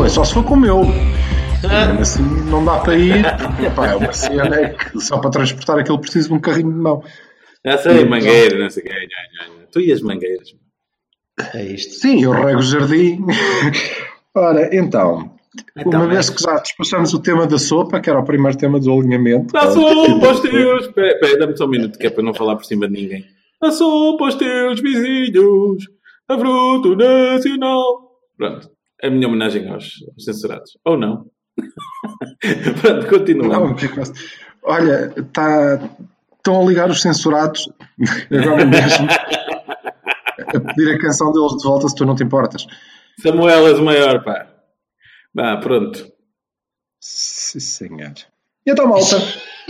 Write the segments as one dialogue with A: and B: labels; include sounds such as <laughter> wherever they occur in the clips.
A: Foi,
B: só se for com o meu. Mesmo assim não dá para ir, porque epá, é uma cena é que só para transportar aquilo preciso de um carrinho de mão.
A: Já sei, mangueira, não sei o nha. Tu e as mangueiras.
C: É isto.
B: Sim, eu rego o jardim. <laughs> Ora, então,
A: Então,
B: uma vez
A: é.
B: que já despachamos o tema da sopa, que era o primeiro tema do alinhamento,
A: Dá sopa aos <laughs> teus. Espera, espera, dá-me só um minuto, que é para não falar por cima de ninguém. Dá sopa aos teus vizinhos. A fruto nacional. Pronto. É a minha homenagem aos, aos censurados. Ou não. <laughs> Pronto,
B: vai- Olha, tá, estão a ligar os censurados <laughs> agora mesmo a pedir a canção deles de volta se tu não te importas.
A: Samuel és o maior, pá. Vá, pronto.
B: Sim, senhor. E então, malta?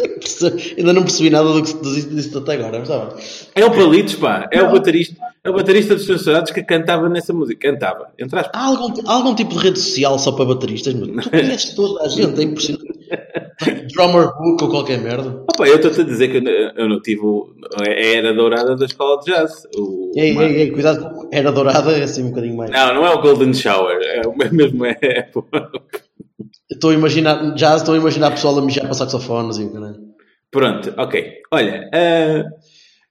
B: <laughs>
C: Ainda não percebi nada do que se disse até agora, mas está bem.
A: É o Palitos, pá. É o baterista, é o baterista dos censurados que cantava nessa música. Cantava. Entre aspas.
C: Há algum, há algum tipo de rede social só para bateristas? Mas tu conheces toda a gente, é impressionante. <laughs> Drummer Book ou qualquer merda.
A: Opa, eu estou-te a dizer que eu, não- eu não tive o- a era dourada da escola de jazz. O-
C: Ei,
A: uma-
C: ei, ei, cuidado, era dourada, é assim um bocadinho mais.
A: Não, não é o Golden Shower. É o mesmo. É,
C: Estou a imaginar, já estou a imaginar a pessoa a mijar para saxofones e o caralho.
A: Pronto, ok. Olha, eh,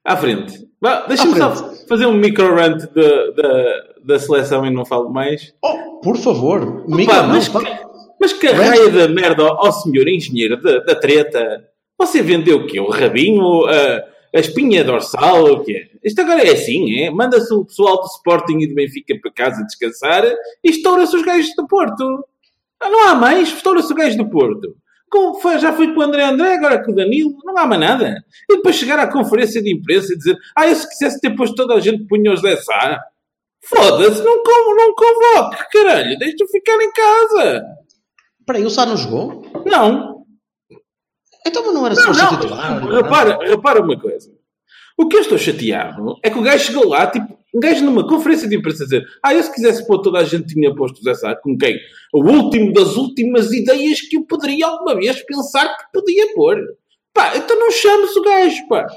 A: à frente. Deixa-me só fazer um micro-rant da, da, seleção e não falo mais.
C: Oh, por favor,
A: Opa,
C: Mica, não,
A: mas,
C: pá.
A: que, mas que raia da merda, ó ó senhor engenheiro da, da treta. Você vendeu o quê? O rabinho? A, a espinha dorsal? O quê? Isto agora é assim, é? Manda-se o pessoal do Sporting e do Benfica para casa descansar e estoura-se os gajos do Porto. Ah, não há mais? Estoura-se o gajo do Porto. Foi- já foi com o André André, agora com o Danilo, não há mais nada. E depois chegar à conferência de imprensa e dizer ah, eu se quisesse ter posto toda a gente punha os 10 Sá. Foda-se, não, con- não convoque, caralho, deixa-o ficar em casa.
C: Espera aí, o Sá não jogou?
A: Não,
C: Então, não era
A: não,
C: só
A: não.
C: titular.
A: Repara, repara uma coisa. O que eu estou chateado é que o gajo chegou lá, tipo, um gajo numa conferência de imprensa dizer ah, eu se quisesse pôr toda a gente tinha posto Zé Sá, com quem? O último das últimas ideias que eu poderia alguma vez pensar que podia pôr. Pá, então não chames o gajo, pá.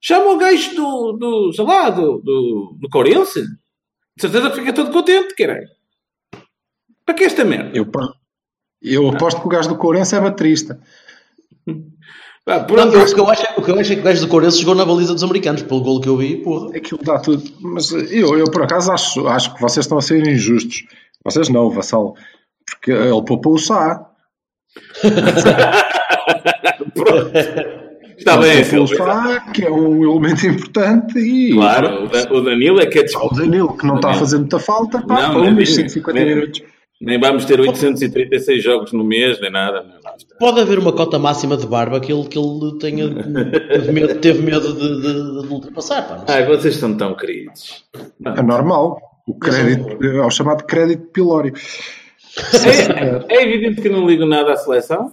A: Chama o gajo do, do sei lá, do, do, do Corense. De certeza fica todo contente, caralho. Para que esta merda?
B: Eu, eu aposto que o gajo do Courense é baterista. <laughs>
A: Pá,
C: Não,
A: pronto,
C: eu- o, que eu acho, é- o que eu acho é que o gajo do Corinthians jogou na baliza dos americanos, pelo golo que eu vi, porra.
B: Aquilo dá tudo. Mas eu, eu por acaso, acho, acho que vocês estão a ser injustos. Vocês não, Vassal. Porque ele poupou o Sá.
A: pronto. <laughs> Está
B: Ele
A: bem,
B: poupou o. Sá, que é um elemento importante. E
A: Claro, o Da- o Danilo é que é
B: o. Danilo, que não está a fazer muita falta, pá,
A: Não,
B: pá, uns 150
A: nem-
B: minutos.
A: Nem vamos ter 836 jogos no mês, nem nada. Não.
C: Pode haver uma cota máxima de barba que ele, que ele tenha, teve medo, teve medo de, de- de ultrapassar, pá. não.
A: Ai, vocês são tão queridos.
B: É normal. O crédito, é o chamado crédito pilório.
A: É, é evidente que não ligo nada à seleção.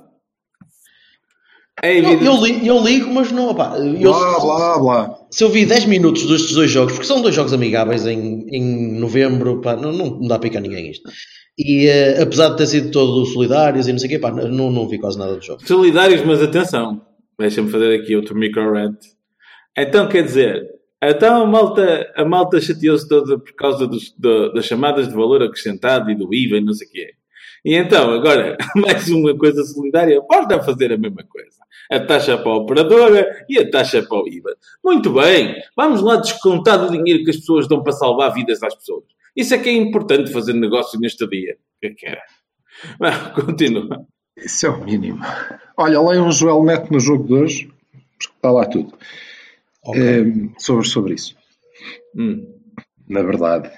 A: É
C: Eu,
A: evidente.
C: eu, li- eu ligo, mas não, pá. Eu,
B: Blá, blá, blá.
C: Se eu vi 10 minutos destes dois jogos, porque são dois jogos amigáveis em, em novembro, pá, não, não, dá para picar ninguém isto. E eh, apesar de ter sido todos solidários e não sei o quê, pá, não, não vi quase nada do jogo.
A: Solidários, mas atenção. Deixa-me fazer aqui outro micro-rant. Então, quer dizer, então a malta, a malta chateou-se toda por causa dos- do- das chamadas de valor acrescentado e do IVA e não sei o quê. E então, agora, <laughs> mais uma coisa solidária, basta fazer a mesma coisa. A taxa para a operadora e a taxa para o IVA. Muito bem, vamos lá descontar do dinheiro que as pessoas dão para salvar vidas às pessoas. Isso é que é importante fazer negócio neste dia. O que é que era? Vá, <laughs> Continua.
B: Isso é o mínimo. Olha, leiam o Joel Neto no jogo de hoje, porque está lá tudo.
C: Ok.
B: Eh, sobre, sobre isso.
A: Hum.
B: Na verdade.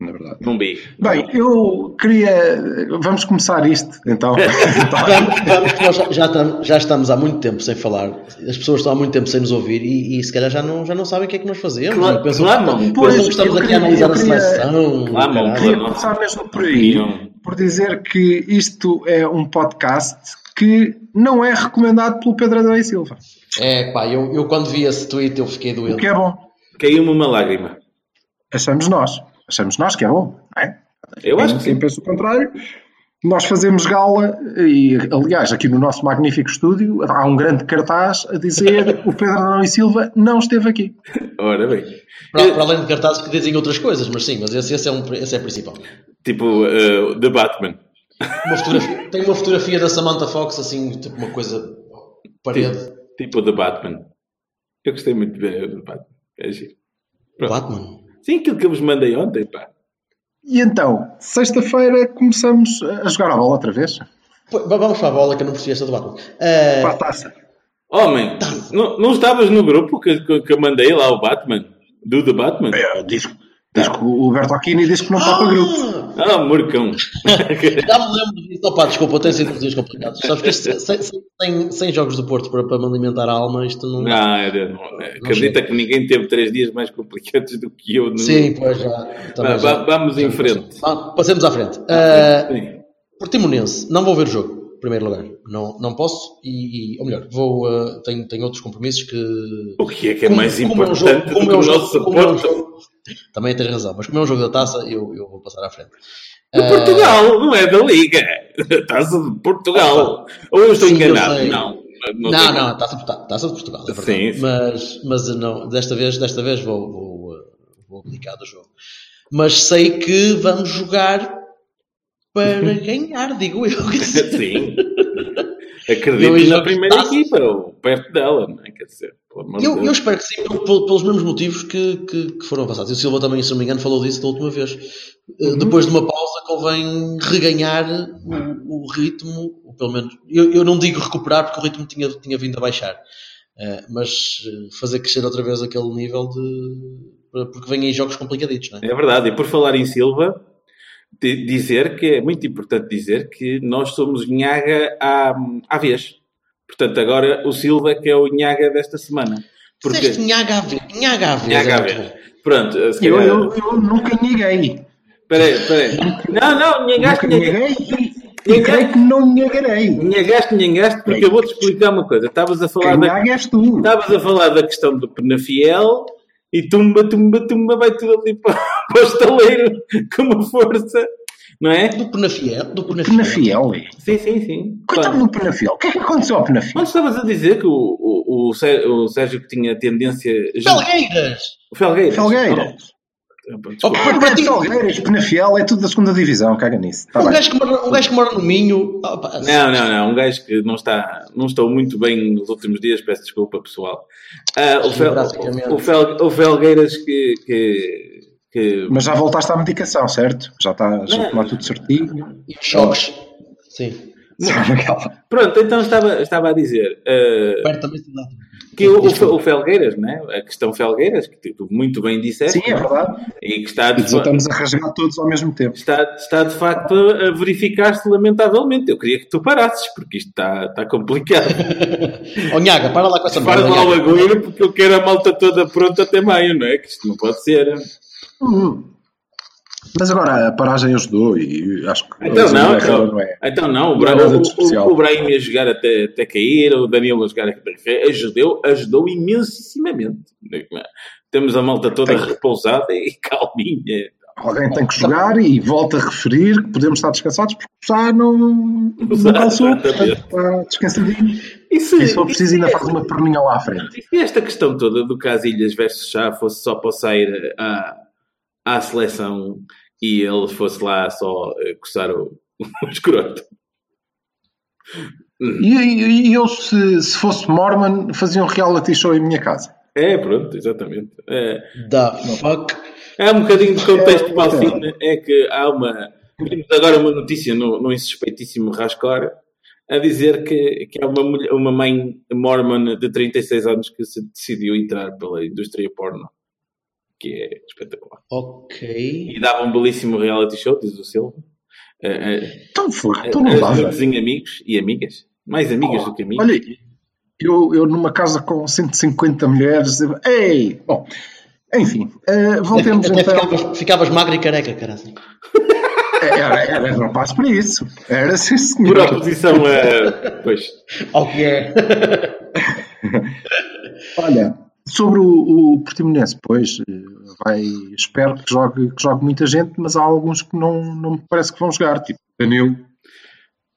B: Na verdade.
A: Não vi.
B: Bem, eu queria. Vamos começar isto, então. <laughs>
C: Nós já, já estamos, já estamos há muito tempo sem falar, as pessoas estão há muito tempo sem nos ouvir e, e se calhar já não, já não sabem o que é que nós fazemos.
A: Claro,
C: pensam,
A: claro, não.
C: pensam
B: Pois,
C: que estamos aqui a
B: queria-
C: analisar
B: eu
C: a
B: queria-
C: seleção.
A: Claro,
C: caralho.
B: Queria começar mesmo por aí, por dizer que isto é um podcast que não é recomendado pelo Pedro Adão e Silva.
C: É pá, eu, eu quando vi esse tweet eu fiquei
B: O
C: doente.
B: que é bom.
A: Caiu-me uma lágrima.
B: Achamos nós. Achamos nós que é bom, não é?
A: Eu
B: Quem-
A: acho que
B: Quem
A: sim.
B: pensa o contrário. Nós fazemos gala e, aliás, aqui no nosso magnífico estúdio há um grande cartaz a dizer <laughs> o Pedro Adão e Silva não esteve aqui.
A: Ora bem.
C: Para, para além de cartazes que dizem outras coisas, mas sim, mas esse, esse, é, um, esse é o principal.
A: Tipo, uh, The Batman.
C: Uma fotografia, <laughs> tem uma fotografia da Samantha Fox, assim, tipo uma coisa parede.
A: Tipo The Batman. Eu gostei muito de ver The Batman. É giro. Pronto.
C: Batman.
A: Sim, aquilo que eu vos mandei ontem, pá.
B: E então, sexta-feira começamos a jogar a bola outra vez.
C: Pô, Vamos para a bola que eu não percebi esta do Batman. Ah,
B: Para a taça.
A: Homem, não, não estavas no grupo que, que, que eu mandei lá o Batman? Do The Batman?
B: É, diz, diz que o Bertolini disse que não está para grupo.
A: Ah, Murcão. <laughs>
C: Já me lembro disso. Opa, desculpa, tem sido dias complicados. Sabes que isto, sem, sem, sem, sem jogos do Porto para, para me alimentar a alma, isto não.
A: Não, era- não, é, acredita que ninguém teve três dias mais complicados do que eu. no-
C: Sim, pois já.
A: Va-
C: já.
A: va- vamos em frente.
C: Ah, Passemos à frente. Ah,
A: Sim.
C: Portimonense, não vou ver o jogo, em primeiro lugar. Não, não posso, e, e- ou melhor, vou, ah, tenho, tenho outros compromissos que.
A: O que é que é
C: Como-
A: mais
C: como é um
A: importante
C: jogo- como
A: do
C: é
A: que
C: um
A: o
C: jogo-
A: nosso
C: é
A: suporte?
C: Também tens razão, mas como é um jogo da taça, eu, eu vou passar à frente.
A: De
C: Ah,
A: Portugal, não é da Liga. <laughs> Taça de Portugal. Ou eu estou
C: Sim, eu
A: enganado?
C: sei.
A: Não.
C: Não,
A: tenho-
C: não, taça, de Portugal- taça de Portugal, é verdade.
A: Sim.
C: Mas, mas não, desta vez, desta vez vou, vou, uh, vou abdicar do jogo. Mas sei que vamos jogar para <laughs> ganhar, digo eu. <laughs>
A: Sim.
C: Eu
A: Acredito na primeira
C: Taça.
A: equipa, ou perto dela, não é? Quer dizer,
C: Eu, eu espero que sim, pel- pel- pelos mesmos motivos que, que, que foram passados. E o Silva também, se não me engano, falou disso da última vez. Uh, Depois de uma pausa, convém reganhar o, o ritmo, ou pelo menos, eu, eu não digo recuperar, porque o ritmo tinha, tinha vindo a baixar, Uh, mas uh, fazer crescer outra vez aquele nível de. porque vêm aí jogos complicaditos, não é?
A: É verdade. E por falar em Silva, di- dizer que é muito importante dizer que nós somos Nhaga à, à vez. Portanto, agora o Silva que é o Nhaga desta semana. Porque...
C: Disseste Nhaga à vez. Nhaga à vez.
A: Nhaga à
C: muito
A: vez.
C: bom.
A: Pronto, se
B: Eu,
A: calhar...
B: eu, eu nunca neguei.
A: Espera aí, espera aí. Não, não, Nhangaste,
B: Nunca
A: Nhangaste.
B: neguei e, e creio que não negarei.
A: Nhangaste, Nhangaste, porque eu vou-te explicar uma coisa. Estavas a falar
B: Quem
A: da...
B: tu.
A: Estavas a falar da questão do Penafiel e tumba, tumba, tumba, vai tudo ali para, <laughs> para o estaleiro com uma força, não é?
C: Do Penafiel. Do Penafiel.
B: Penafiel.
A: Sim, sim, sim.
B: Coitado do Penafiel. O que é que aconteceu ao Penafiel?
A: Quando estavas a dizer que o, o, o, Sé- o Sérgio que tinha tendência.
C: Felgueiras!
A: O Felgueiras.
B: Felgueiras.
A: Oh, desculpa.
C: Oh, para ti-
B: Felgueiras, Penafiel é tudo da segunda divisão, caga nisso. Tá
C: Um
B: bem.
C: gajo, que mora, um gajo que mora no Minho. ah, pá,
A: Não, não, não. Um gajo que não está, não estou muito bem nos últimos dias, peço desculpa, pessoal. Ah, o, Fel,
C: Geograficamente.
A: o, Fel, o Felgueiras que, que, que
B: Mas já voltaste à medicação, certo? Já está já a tomar tudo certinho.
C: E choques. Sim.
A: Pronto, então estava, estava a dizer
C: dá.
A: que o, o, o Felgueiras, né? a questão Felgueiras, que tu muito bem disseste,
B: Sim, é verdade.
A: e que está
B: E
A: de,
B: voltamos a rasgar todos ao mesmo tempo.
A: está, está de facto a verificar-se lamentavelmente. Eu queria que tu parasses, porque isto está, está complicado. <laughs>
C: Oh, Nhaga, para lá com essa merda,
A: lá o agulho, porque eu quero a malta toda pronta até maio, não é? Que isto não pode ser.
B: Hum. Mas agora a paragem ajudou e acho que
A: Então
B: a
A: não, então,
B: não é.
A: então não, o,
B: Não é
A: Bra o, o, o Brahim ia jogar até, até cair, o Danilo a jogar até cair, ajudou, ajudou imensissimamente. Temos a malta toda
B: Tem.
A: repousada e <laughs> calminha.
B: Alguém tem que jogar e volta a referir que podemos estar descansados porque já não, calçou, portanto está descansadinho.
A: E se,
B: E se for preciso
A: e
B: ainda faz uma perninha lá à frente.
A: e esta questão toda do Casilhas versus Chá fosse só para sair à, à seleção e ele fosse lá só eh, coçar o, <laughs> o escroto?
B: E, e- e eu, se, se fosse Mormon, fazia um reality show em minha casa.
A: É, pronto, exatamente. É,
C: The fuck?
A: Há um bocadinho de contexto
B: É,
A: para o
B: então.
A: fim, é que há uma. Vimos agora uma notícia no, no insuspeitíssimo Rascor a dizer que, que há uma, mulher- uma mãe mormon de 36 anos que se decidiu entrar pela indústria porno. Que é espetacular.
C: Ok.
A: E dava um belíssimo reality show, diz o Silva. Uh,
B: Então foi,
A: uh,
B: então não dava.
A: Amigos e amigas. Mais amigas do que amigos.
B: Olha, eu, eu numa casa com 150 mulheres, eu- ei! Bom, enfim, eh, voltemos
C: Até
B: então.
C: ficavas, ficavas magro e careca, caralho.
B: Era, era rapaz para isso. Era sim, senhor.
A: Por oposição a. Pois.
C: Ao que é.
B: Olha, sobre o, o Portimonense, pois, eh, vai, espero que jogue, que jogue muita gente, mas há alguns que não, não me parece que vão jogar, tipo Danilo.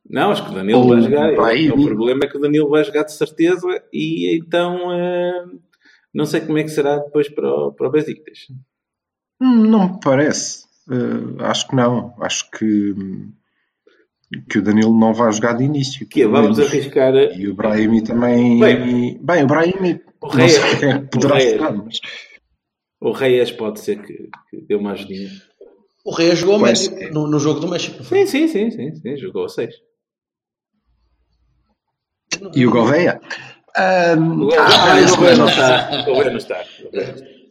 A: Não, acho que o Danilo
B: Ou
A: vai jogar.
B: vai,
A: o
B: e-
A: problema é que o Danilo vai jogar de certeza e então eh, não sei como é que será depois para o, para o Besiktas.
B: Hum, Não me parece. Eh, acho que não. Acho que, que o Danilo não vai jogar de início.
A: Que é, vamos
B: menos.
A: arriscar.
B: E o Brahimi também.
A: Bem,
B: Bem, o Brahimi
A: o Reyes-
B: quem é <laughs> poderá
A: o Reyes-
B: jogar, mas
A: O Reyes pode ser que, que dê uma ajudinha.
C: O Rei jogou ao
B: Pois.
C: México, no, no jogo do México.
A: Sim, sim, sim, sim, sim, jogou a 6.
B: E o Gouveia? Ahm,
A: O
B: ah,
A: Reyes
B: esse
A: não está. O Reyes não está.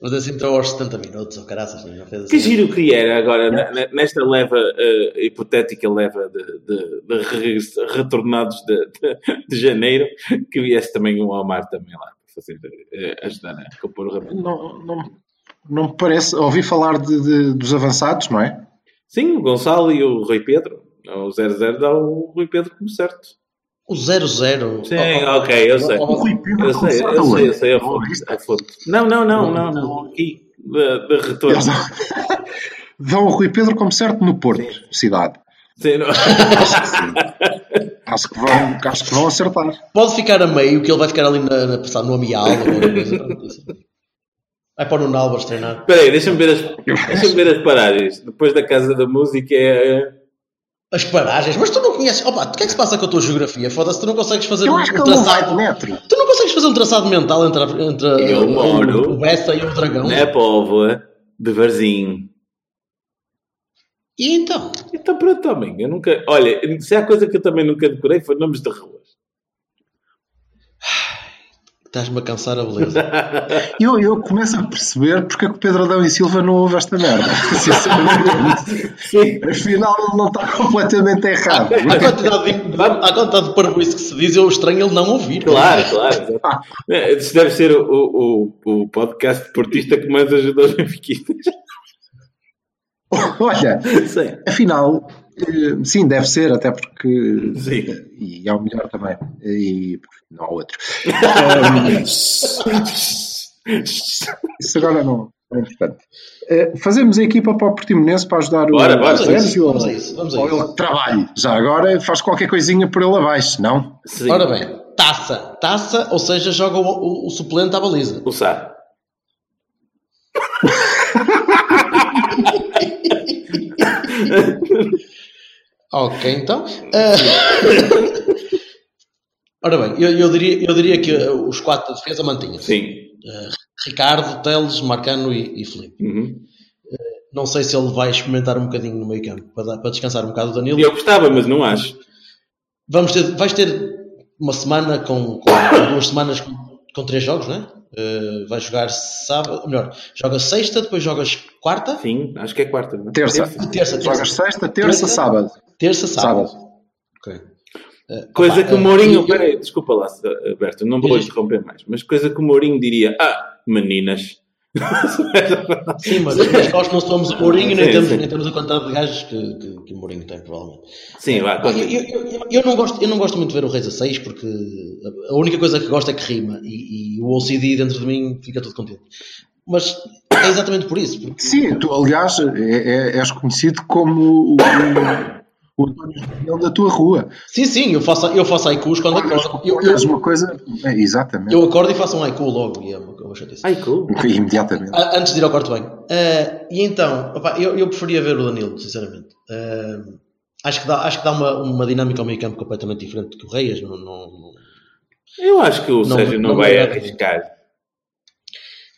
C: Mas assim entrou aos 70 minutos, ou caraças, não fez
A: Que
C: assim.
A: giro que era agora, na- na- nesta leva eh, hipotética leva de, de- de retornados de, de- de janeiro, que viesse também o Omar também lá fazer, eh, ajudar a compor o rabelo.
B: Não, não, não me parece. Ouvi falar de, de- dos avançados, não é?
A: Sim, o Gonçalo e o Rui Pedro. O 0-0 dá o Rui Pedro como certo.
C: O 0-0.
A: Sim,
C: Oh, oh,
A: ok, eu sei.
B: O Rui Pedro
A: Eu sei, eu sei, eu sei a fonte. Não, não, não, não, não. Aqui, de, de retorno. <laughs>
B: Dão o Rui Pedro como certo no Porto, cidade.
A: Sim, não. <laughs>
B: Acho que vão, acho que vão acertar.
C: Pode ficar a meio, que ele vai ficar ali na, na, passar no Amial. coisa. Vai para o Nuno Álvares treinar.
A: Espera aí, deixa-me ver, as, deixa ver as paragens. Depois da Casa da Música é...
C: As paragens, mas tu não conheces. Opa, o que é que se passa com a tua geografia? Foda-se, tu não consegues fazer
B: Eu
C: um,
B: que
C: um traçado.
B: metro.
C: Tu não consegues fazer um traçado mental entre, a- entre a-
A: Eu moro
C: o, o Bessa e o Dragão?
A: na Póvoa de Varzim.
C: E então?
A: Então pronto, também. Eu nunca... Olha, se há coisa que eu também nunca decorei foi nomes de ruas.
C: Estás-me a cansar a beleza. <laughs>
B: Eu, eu começo a perceber porque é que o Pedro Adão e Silva não ouve esta merda. <laughs>
A: Sim.
B: Afinal, ele não está completamente errado.
C: À quantidade de, à quantidade de parvoíce que se diz, eu estranho ele não ouvir.
A: Claro, claro. Isso deve ser o, o, o, podcast deportista que mais ajuda os benfiquistas. <laughs>
B: Olha,
A: Sim.
B: afinal, eh, sim, deve ser, até porque.
A: Sim.
B: E é o melhor também. E não há outro. <laughs> Isso agora não é importante. Eh, fazemos a equipa para o Portimonense para ajudar
A: Bora,
B: o
A: bora.
B: Sérgio.
C: Vamos a isso, vamos a
B: ou
C: isso.
B: ele trabalhe. Já agora faz qualquer coisinha por ele abaixo, não?
A: Sim.
C: Ora bem, taça. Taça, ou seja, joga o, o- o suplente à baliza.
A: O Sá. <laughs>
C: Ok, então. Ah, <laughs> Ora bem, eu, eu diria, eu diria que uh, os quatro da defesa mantinham-se.
A: Sim.
C: Ricardo, Teles, Marcano e, e Felipe.
A: Uhum.
C: Não sei se ele vai experimentar um bocadinho no meio campo para, dar- para descansar um bocado o Danilo.
A: Eu gostava, mas não acho.
C: Vamos ter, vais ter uma semana com, com- com duas semanas com, com três jogos, não é? Uh, vais jogar sábado, melhor, jogas sexta, depois jogas quarta,
A: Sim, acho que é quarta. Não é?
B: Terça.
C: terça, terça,
B: Jogas sexta, terça, sábado.
C: terça, sábado.
B: Sábado.
C: Ok. Uh,
A: Coisa
C: opa,
A: que o
C: uh,
A: Mourinho.
C: eu-
A: Peraí, desculpa lá, Alberto, não vou interromper mais. Mas coisa que o Mourinho diria: Ah, meninas. <laughs>
C: Sim, mas, mas nós não somos o Mourinho nem
A: Sim,
C: temos,
A: sim.
C: nem temos a quantidade de gajos que, que, que o Mourinho tem, provavelmente.
A: Sim, vá,
C: Eu,
A: conta.
C: eu, eu, eu não gosto, eu não gosto muito de ver o Reis a 6 porque a única coisa que gosto é que rima e, e o OCD dentro de mim fica tudo contente. Mas é exatamente por isso. Porque,
B: Sim, tu, aliás, é, é- és conhecido como o, o António da tua rua.
C: sim, sim, eu faço, eu faço haikus quando acordo. Eu, eu,
B: uma coisa. É, exatamente.
C: eu acordo e faço um haiku logo e é uma, uma chatice.
A: Cool.
B: Imediatamente.
C: Ah, Antes de ir ao quarto banho. Ah, e então, opá, eu, eu preferia ver o Danilo, sinceramente. Ah, acho que dá, acho que dá uma, uma dinâmica ao meio campo completamente diferente do que o Reis. Não, não, não,
A: Eu acho que o
C: Não,
A: Sérgio não,
C: não
A: vai arriscar.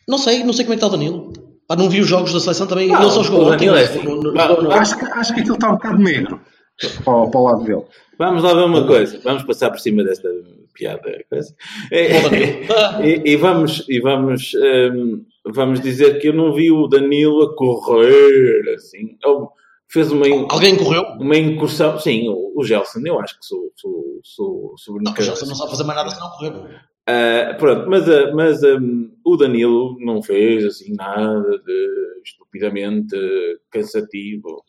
C: não sei, não sei como é que está o Danilo. Pá, não vi os jogos da seleção também.
A: Não,
C: ele só jogou
A: o. Danilo é assim.
B: Acho que, acho que aquilo está um bocado negro. Para, para o lado dele.
A: Vamos lá ver uma coisa. Vamos passar por cima desta piada. Coisa. E, e- e vamos, e vamos, hum, vamos dizer que eu não vi o Danilo a correr assim. Ele fez uma,
C: Alguém correu?
A: uma incursão. Sim, o, o Gelson, eu acho que sou, sou, sou, sou
C: Não, o. Gelson não sabe fazer mais nada se não correr.
A: Ah, pronto, mas, ah, mas hum, o Danilo não fez assim nada de estupidamente cansativo.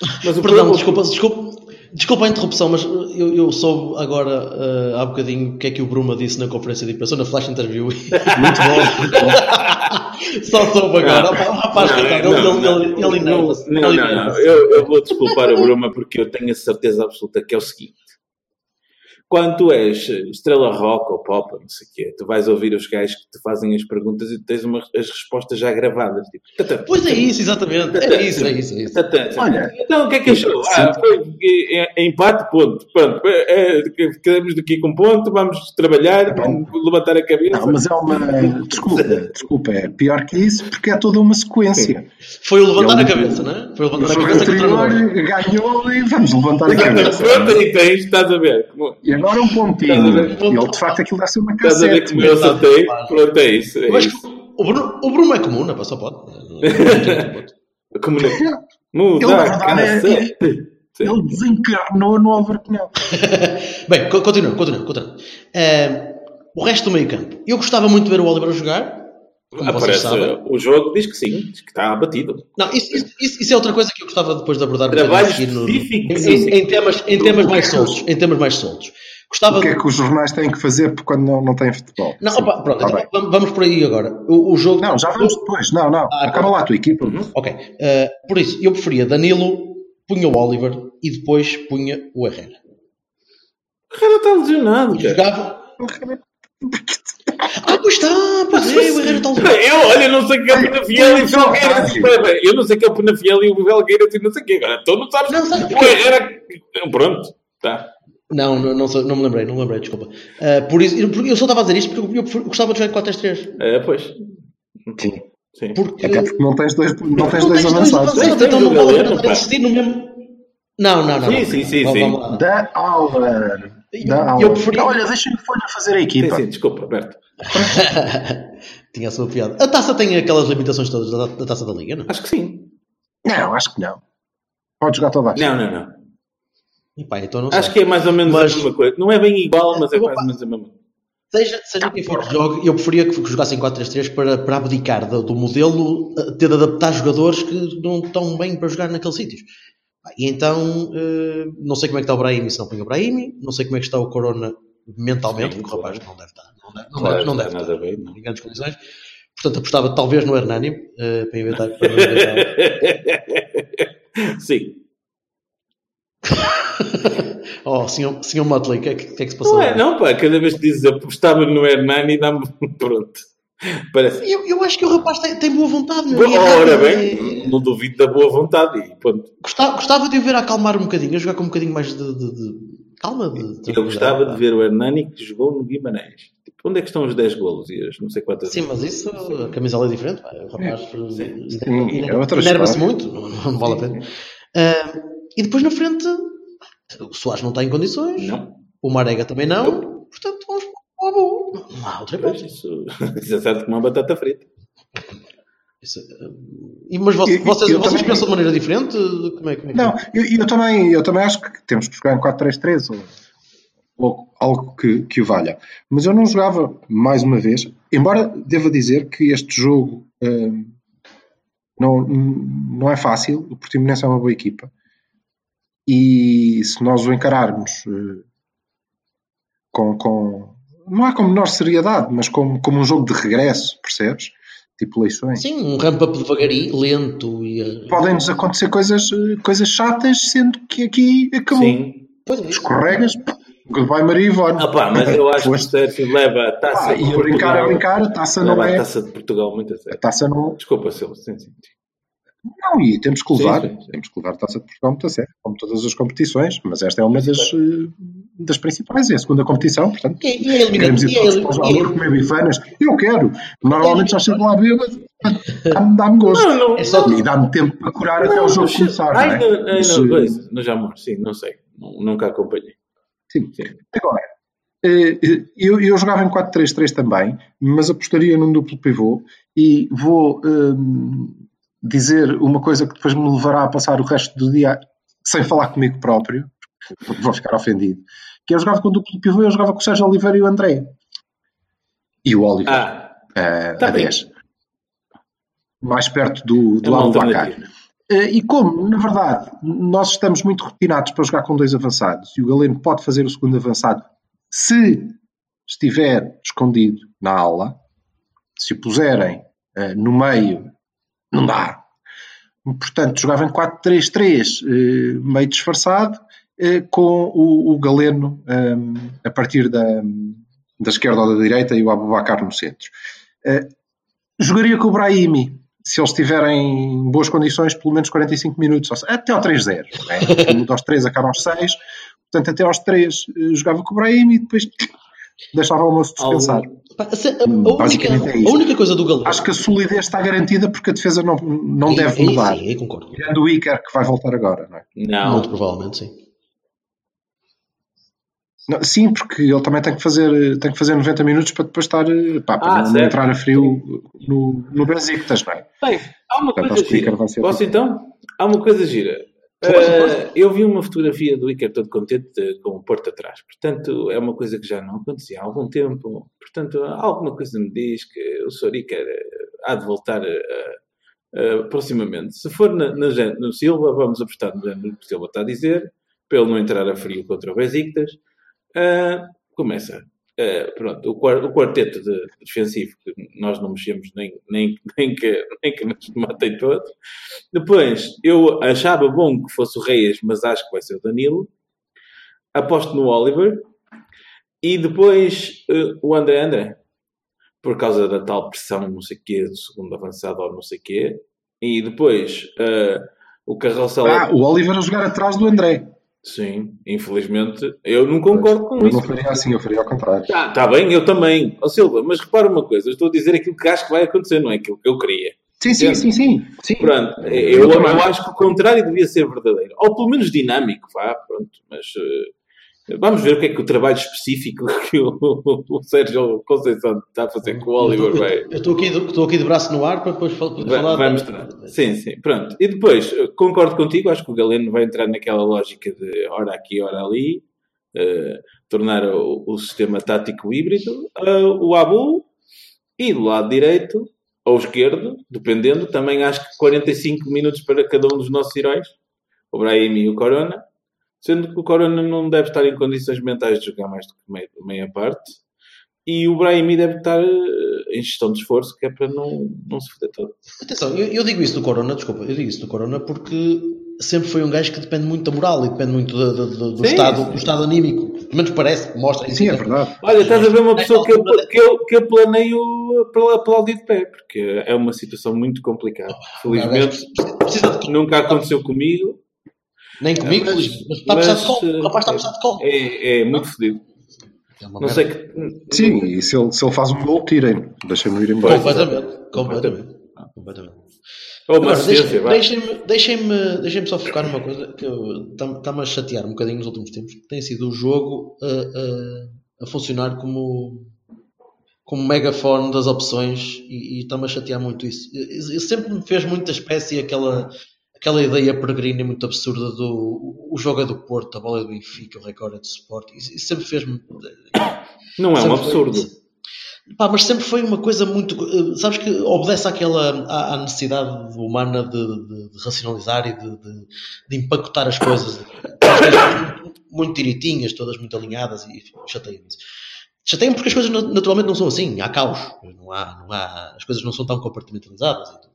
A: Mas o
C: Perdão,
A: problema-
C: desculpa, desculpa, desculpa a interrupção, mas eu, eu soube agora eh, há bocadinho o que é que o Bruma disse na conferência de imprensa, na flash interview. <laughs>
B: Muito bom, muito bom.
C: Só soube agora. O rapaz,
A: não,
C: ele,
A: não, não, não. Eu, eu vou desculpar o Bruma porque eu tenho a certeza absoluta que é o seguinte. Quando tu és estrela rock ou pop, não sei o quê, tu vais ouvir os gajos que te fazem as perguntas e tens uma- as respostas já gravadas. Tipo, tata,
C: Pois é isso, exatamente. É isso, é isso, é isso.
A: tata, tata.
B: Olha,
A: então o que é que achou? Ah, foi é, é empate, ponto. Pronto, é, é, quedamos daqui com ponto, vamos trabalhar, vamos levantar a cabeça.
B: Não, mas é uma. Desculpa, desculpa, é pior que isso porque é toda uma sequência.
C: Foi o levantar a
B: Ele-
C: cabeça, não é? Foi o levantar a cabeça
B: anterior ganhou e vamos levantar a cabeça.
A: Pronto, aí tens, estás a ver. Como-
B: E agora um pontinho. E ele de facto aquilo ser uma
A: Estás a ver
B: cassete.
A: como eu acertei? Pronto, é isso. É
C: Mas
A: isso.
C: o Bruno, o Bruno é comum, não é? Só pode. <laughs> Não-
B: Ele,
A: Muda
B: na
A: a
B: é-
A: cassete.
B: Ele desencarnou no Overknell. <laughs>
C: Bem, co- continuando, continuando, continuando. Eh, o resto do meio campo. Eu gostava muito de ver o Oliver a jogar. Como vocês
A: Aparece,
C: sabem.
A: o jogo diz que sim, diz que está abatido.
C: Não, isso, isso- isso- é outra coisa que eu gostava depois de abordar um bocadinho
A: Trabalho
C: a seguir no-
A: específico,
C: em,
A: sim.
C: em temas, em temas mais soltos. Em temas mais soltos. Gostava
B: O que é que os jornais têm que fazer quando não, não têm futebol?
C: Não, opa, pronto,
B: tá
C: então vamos- por aí agora. O, o jogo.
B: Não, já vamos depois. Não, não.
C: Ah,
B: Acaba lá a tua equipa.
C: Ok. Eh, por isso, eu preferia Danilo, punha o Oliver e depois punha o Herrera.
A: O cara está lesionado,
C: E jogava. Ah, pois está, pois é, o Herrera está lesionado.
A: Eu, olha, não sei que é o Penafiel e o espera, Eu não sei que é o Penafiel e o Felgueiras e não sei o quê. Agora, tu não sabes.
C: Não, sabe
A: o Herrera. Pronto, tá.
C: Não, não, não, sei- não me lembrei, não me lembrei, desculpa. Eh, por isso, eu, eu só estava a dizer isto porque eu, eu gostava de jogar em 4-3-3.
A: É, pois.
B: Sim.
A: Sim.
C: Porque.
B: Até porque não tens dois, não tens
C: Não
B: dois
C: tens
B: avançados.
A: Tens-
C: então
A: tens
C: não vale a pena
A: pá.
C: decidir no mesmo. Não, não, não.
A: Sim,
C: não.
A: sim, sim,
C: Vamos-
A: sim.
C: vamos.
B: Da Aula. Da
C: Eu
B: Aula.
C: preferia-
B: Olha, deixa-me folha fazer a
A: Sim,
B: equipa.
A: sim, desculpa, Berto. <laughs>
C: Tinha a sua piada. A taça tem aquelas limitações todas da, da taça da liga, não?
A: Acho que sim.
B: Não, acho que não. Pode jogar toda a
A: Não, não, não.
C: E pá, então não sei.
A: Acho que é mais ou menos
C: Mas-
A: a mesma coisa. Não é bem igual, mas é
C: vou
A: mais ou menos a mesma
C: Seja, seja quem for que jogue, eu preferia que, jogassem 4-3-3 para, para abdicar do, do modelo, ter de adaptar jogadores que não estão bem para jogar naqueles sítios. E então, eh, não sei como é que está o Brahimi se não põe o Brahimi, não sei como é que está o Corona mentalmente,
A: Sim,
C: porque o rapaz não deve estar, não deve, não
A: Claro,
C: deve, não deve estar
A: nada a ver, não.
C: em grandes condições. Portanto, apostava talvez no Hernani, eh, para inventar. Para inventar. <laughs>
A: Sim. <laughs>
C: oh, senhor, senhor Motley, o que, é que, que é que se passou?
A: Não é, não, pá. Cada vez que dizes apostava no Hernani, dá-me. <laughs> Pronto. Parece.
C: Eu, eu acho que o rapaz tem, tem boa vontade, meu.
A: Boa,
C: é
A: ora bem,
C: é-
A: não duvido da boa vontade. E, ponto.
C: Gostava, gostava de o ver acalmar um bocadinho, a jogar com um bocadinho mais de, de- de calma. De,
A: Eu gostava de ver o Hernani que jogou no Guimarães. Tipo, onde é que estão os 10 golos e as não sei quantas.
C: Sim, mas isso, a camisola é diferente. pá, O rapaz
B: Sim, é
C: enerva-se muito, não, não vale a pena. Ah, e depois na frente, o Soares não está em condições,
A: Não.
C: o Marega também não, portanto vamos para o Abu. Não há outra hipótese.
A: isso, <laughs> isso é certo como uma batata frita.
C: Isso, ah, e, mas vocês, <laughs>
B: Eu-
C: vocês,
B: eu
C: vocês
B: também-
C: pensam de maneira diferente? Como é, como é que-
B: Não, eu, eu também, eu também acho que temos que jogar em 4-3-3 ou, ou algo que, que o valha. Mas eu não jogava mais uma vez, embora deva dizer que este jogo hum, não, não é fácil. O Portimonense é uma boa equipa e se nós o encararmos eh, com, com não é com menor seriedade, mas como, como um jogo de regresso, percebes? Tipo eleições.
C: Sim, um ramp-up devagarinho, lento e. ah,
B: Podem-nos acontecer coisas, eh, coisas chatas, sendo que aqui acabou.
A: Sim.
C: Pois é,
B: Escorregas, goodbye Maria Ivone.
A: Ah, pá, mas eu acho que o
B: Foste.
A: Sérgio leva a taça
B: Ah,
A: de
B: e a brincar, a brincar, a taça
A: Leva
B: não
A: a
B: é.
A: taça de Portugal muito a
B: A
A: sério.
B: taça não.
A: Desculpa, Silvio. Sim, sim.
B: Não, e temos que levar.
A: Sim, sim, sim.
B: Temos que levar a taça de Portugal muito a sério, como todas as competições, mas esta é uma das, eh, das principais, é a segunda competição, portanto.
C: E, e a
B: Queremos ir
C: E
B: todos para os
C: e a-
B: valores comer bifanas? Eu quero. Normalmente já chego lá bêbado. dá-me dá gosto.
A: Não, não,
C: É só-
B: E dá-me tempo para curar até o jogo começar. não é?
A: não, ai,
B: Mas,
A: não,
B: eh,
A: coisa, no Jamor, sim, não sei. Nu- Nunca acompanhei.
B: Sim.
A: Sim.
B: Agora, eh, eu, eu jogava em 4-3-3 também, mas apostaria num duplo pivô e vou hum, dizer uma coisa que depois me levará a passar o resto do dia sem falar comigo próprio, porque vou ficar ofendido. Que eu jogava com o duplo pivô eu jogava com o Sérgio Oliveira e o André. E o Oliver,
A: Ah,
B: eh,
A: tá
B: a
A: bem.
B: 10. Mais perto do,
A: é
B: do Abubacar.
A: alternativa.
B: Eh, E como, na verdade, nós estamos muito rotinados para jogar com dois avançados e o Galeno pode fazer o segundo avançado se estiver escondido na ala, se o puserem eh, no meio, não dá. Portanto, jogava em 4-3-3, eh, meio disfarçado, eh, com o, o Galeno eh, a partir da, da esquerda ou da direita e o Abubacar no centro. Eh, jogaria com o Brahimi, se eles estiverem em boas condições, pelo menos 45 minutos, até ao 3-0. não é? <laughs> Muda aos 3, acaba aos 6. Portanto, até aos 3 eh, jogava com o Brahim e depois deixava o moço descansar.
C: Se- a,
B: Hum,
C: única,
B: é
C: a única coisa do Galeno.
B: Acho que a solidez está garantida porque a defesa não, não
C: Aí-
B: deve
C: aí
B: mudar.
C: Sim, aí concordo.
B: Tirando o Iker que vai voltar agora, não é?
A: Não.
C: Muito provavelmente, sim.
B: Não, sim, porque ele também tem que fazer, tem que fazer 90 minutos para depois estar pá, para
A: Ah,
B: não, entrar a frio no, no Besiktas, não é?
A: Bem, há uma
B: Portanto,
A: coisa gira. Posso então? Há uma coisa gira.
C: Força.
A: eu vi uma fotografia do Iker todo contente com o Porto atrás. Portanto, é uma coisa que já não acontecia há algum tempo. Portanto, alguma coisa me diz que o Sr. Iker eh, há de voltar eh, eh, proximamente. Se for na, na no Silva, vamos apostar no que o Silva está a dizer, para ele não entrar a frio contra o Besiktas. Ah, começa. Ah, pronto, o, quar- o quarteto de, defensivo, que nós não mexemos nem, nem, <laughs> nem, que, nem que nos matem todos. Depois, eu achava bom que fosse o Reis, mas acho que vai ser o Danilo. Aposto no Oliver. E depois ah, o André André. Por causa da tal pressão, não sei o quê, do segundo avançado ou não sei o quê. E depois ah, o Carrossel.
B: Ah, o Oliver a jogar atrás do André.
A: Sim, infelizmente. Eu não concordo com
B: Eu
A: isso.
B: não faria assim, eu faria ao contrário.
A: Está tá bem, eu também. Ó Silva, mas repara uma coisa, eu estou a dizer aquilo que acho que vai acontecer, não é aquilo que eu queria.
B: Sim, sim, sim, sim. sim.
A: Pronto, eu,
B: Eu
A: eu, acho que o contrário devia ser verdadeiro. Ou pelo menos dinâmico, vá, pronto. Mas eh, vamos ver o que é que o trabalho específico <laughs> que o, o Sérgio Conceição está a fazer com o Oliver vai,
C: Eu estou aqui, estou aqui de braço no ar para depois falar.
A: vai mostrar. Sim, sim, pronto. E depois, eh, concordo contigo, acho que o Galeno vai entrar naquela lógica de hora aqui, hora ali, eh, tornar o, o sistema tático híbrido. Eh, o Abu, e do lado direito, ou esquerdo, dependendo, também acho que 45 minutos para cada um dos nossos heróis, o Brahim e o Corona, sendo que o Corona não deve estar em condições mentais de jogar mais do que meia, meia parte. E o Brahimi deve estar eh, em gestão de esforço, que é para não, não se foder todo.
C: Atenção, eu, eu digo isso do Corona, desculpa, eu digo isso do Corona porque sempre foi um gajo que depende muito da moral e depende muito do, do- do-
A: Sim,
C: estado,
A: sim.
C: do estado anímico. Pelo menos parece, mostra isso.
B: Sim, é verdade.
A: Olha, estás a ver uma pessoa que eu, que eu, que eu planeio para aplaudir de pé, porque é uma situação muito complicada. Felizmente, nunca aconteceu comigo.
C: Nem comigo,
A: Mas-.
C: Mas está a precisar de colo. O rapaz está a precisar de colo.
A: É, é muito fodido.
C: É
A: Não
C: merda.
A: sei que.
B: Sim, e se ele, se ele faz um gol, tirem. Deixem-no ir embora.
C: Completamente. Completamente. Completamente. Agora,
A: assistência, vá.
C: deixem- deixem-me deixem-me deixem só focar numa coisa que está-me a chatear um bocadinho nos últimos tempos, que tem sido o jogo a, a, a funcionar como, como megafone das opções e e está-me a chatear muito isso. Eu, eu sempre me fez muita espécie aquela, aquela ideia peregrina e muito absurda do o jogo é do Porto, a bola é do Benfica, o recorde é do Sport. Isso, isso sempre fez-me.
A: Não é um
C: foi-
A: absurdo.
C: Pá, mas sempre foi uma coisa muito. eh, Sabes que obedece àquela à, à necessidade humana de, de- de racionalizar e de, de- de empacotar as coisas. As coisas muito, muito direitinhas, todas muito alinhadas e chateia-me isso. Chateia-me porque as coisas na- naturalmente não são assim, há caos, não há, não há, as coisas não são tão compartimentalizadas. E tudo.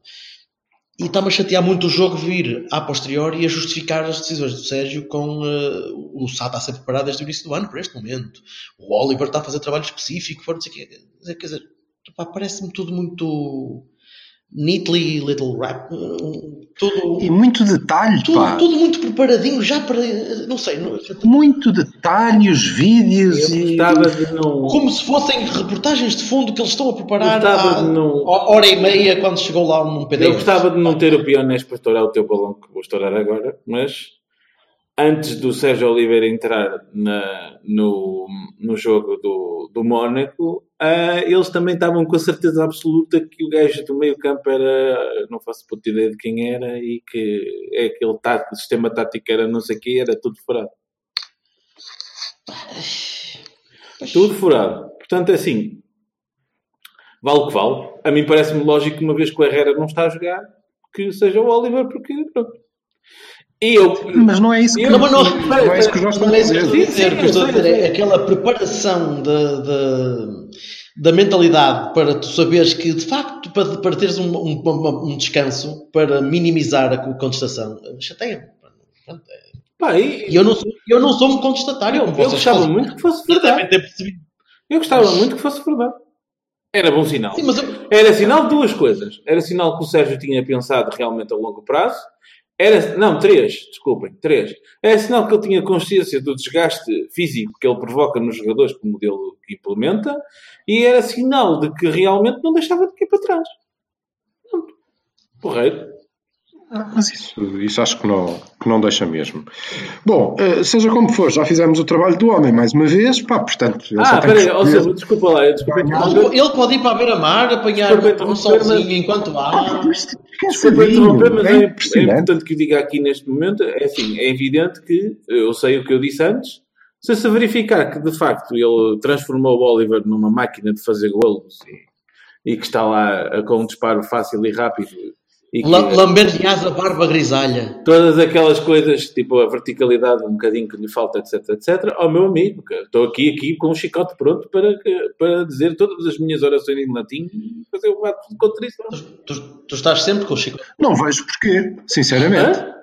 C: E está-me a chatear muito o jogo vir a posteriori e a justificar as decisões do Sérgio com eh, o Sá está a ser preparado desde o início do ano para este momento. O Oliver está a fazer trabalho específico, para não sei o. Quer dizer, parece-me tudo muito neatly little rap. Tudo,
B: E muito detalhe, pá.
C: tudo, tudo muito preparadinho já para. Não sei. não-
B: Muito detalhe, os vídeos
A: Eu
B: e.
A: gostava de não.
C: como se fossem reportagens de fundo que eles estão a preparar há
A: de não-
C: hora e meia quando chegou lá um PDF.
A: Eu gostava de não ter o pionês para estourar o teu balão que vou estourar agora, mas antes do Sérgio Oliveira entrar na- no, no jogo do, do Mónaco, ah, eles também estavam com a certeza absoluta que o gajo do meio campo era, não faço puta ideia de quem era, e que é aquele tático, sistema tático era não sei o que, era tudo furado. Tudo furado. Portanto, é assim, vale o que vale. A mim parece-me lógico que uma vez que o Herrera não está a jogar, que seja o Oliver, porque pronto. E eu,
B: Mas não é isso que,
A: Eu-
C: Não, mas não,
B: não é isso que os
C: é eu estou a
A: Sim,
C: dizer.
A: sim,
C: O que eu estou a
A: eu
C: dizer
A: eu
C: é aquela preparação da, da, da mentalidade para tu saberes que, de facto, para, para teres um, um, um descanso, para minimizar a contestação, chateia-me. É-
A: e-
C: E eu não sou, eu não sou um contestatário.
A: eu
C: vocês
A: gostava muito que fosse verdade.
C: percebido.
A: Eu gostava muito que fosse verdade. Era bom sinal.
C: Sim, mas eu,
A: Era sinal de duas coisas. Era sinal que o Sérgio tinha pensado realmente a longo prazo. Era, não, três, desculpem, três. Era sinal que ele tinha consciência do desgaste físico que ele provoca nos jogadores que o modelo que implementa. E era sinal de que realmente não deixava de ir para trás. Porreiro.
B: Mas isso, isso acho que não, que não deixa mesmo. Bom, eh, seja como for, já fizemos o trabalho do homem mais uma vez, pá, portanto,
A: Ah, peraí, ou seja, desculpa lá, eu desculpa
C: ele pode ir para a beira-mar, apanhar um solzinho enquanto
B: Ah,
C: há.
B: é
A: Desculpa interromper, mas
B: é
A: é, é importante que eu diga aqui neste momento, é assim, é evidente que eu sei o que eu disse antes, se se verificar que de facto ele transformou o Oliver numa máquina de fazer golos e, e que está lá com um disparo fácil e rápido que
C: La- Lamber-lhe asa barba grisalha.
A: todas aquelas coisas, tipo a verticalidade um bocadinho que lhe falta, etc, etc, ao meu amigo, estou aqui, aqui com um chicote pronto para, para dizer todas as minhas orações em latim e fazer o ato de contrição.
C: Tu, tu estás sempre com o Chico.
B: Não vejo porquê, sinceramente.
A: Hã?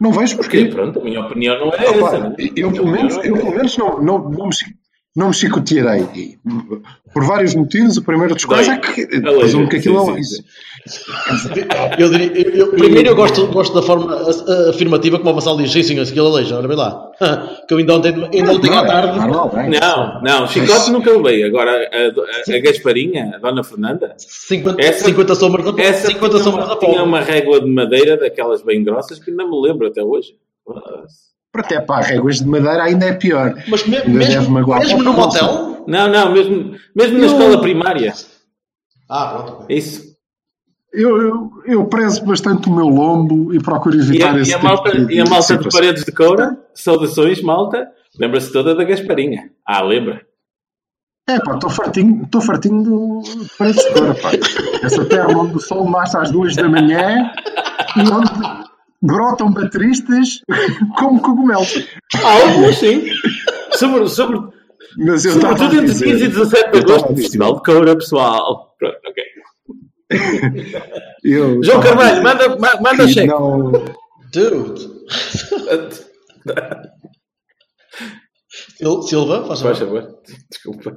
B: Não vejo
A: Porque,
B: porquê.
A: pronto, a minha opinião não é
B: Opa,
A: essa. né?
B: eu, pelo menos, eu, pelo menos não, não, não, me, chi- não me chicotearei. E, Por vários motivos. O primeiro dos quais é que presumo que aquilo é
A: Sim, sim,
B: isso. <laughs>
C: Eu diria, eu- eu- primeiro eu gosto, gosto da forma afirmativa como o Vassal diz, sim senhor, aquilo aleija, ora bem lá. <laughs> Que eu ainda ontem, ainda ontem
B: Não,
C: à
B: é
C: tarde,
B: normal, é.
A: Não, não, chicote nunca levei. Agora, a, a, a Gasparinha, a Dona Fernanda,
C: 50,
A: Essa-
C: 50 sombras da
A: essa
C: 50
A: tinha,
C: sombras da
A: uma, tinha uma régua de madeira daquelas bem grossas que ainda me lembro até hoje.
B: Até pá, réguas de madeira ainda é pior.
C: Mas me- mesmo, mesmo num motel?
A: Não, não, mesmo, mesmo na
B: Eu-
A: escola primária.
C: Ah, pronto.
A: Isso.
B: Eu, eu, eu prezo bastante o meu lombo e procuro
A: E
B: evitar
A: a,
B: esse
A: e a
B: tipo
A: malta,
B: de,
A: e a malta de
B: situação.
A: paredes de coura, saudações, malta, lembra-se toda da Gasparinha. Ah, lembra?
B: É pá, estou fartinho, estou fartinho do de paredes de cor, pá. Essa terra onde o sol nasce às duas da manhã e onde brotam bateristas <laughs> como cogumelos.
A: Ah, alguns sim. Sobre, sobre,
B: Mas eu
A: sobretudo entre
B: dizer-
A: 15 e 17 de agosto, Festival de Coura, pessoal. Pronto, ok. <laughs>
B: eu
A: João Carvalho, manda, ma- manda cheque.
B: Não,
C: Dude. <laughs> Sil- Silva, faz favor.
A: Desculpa.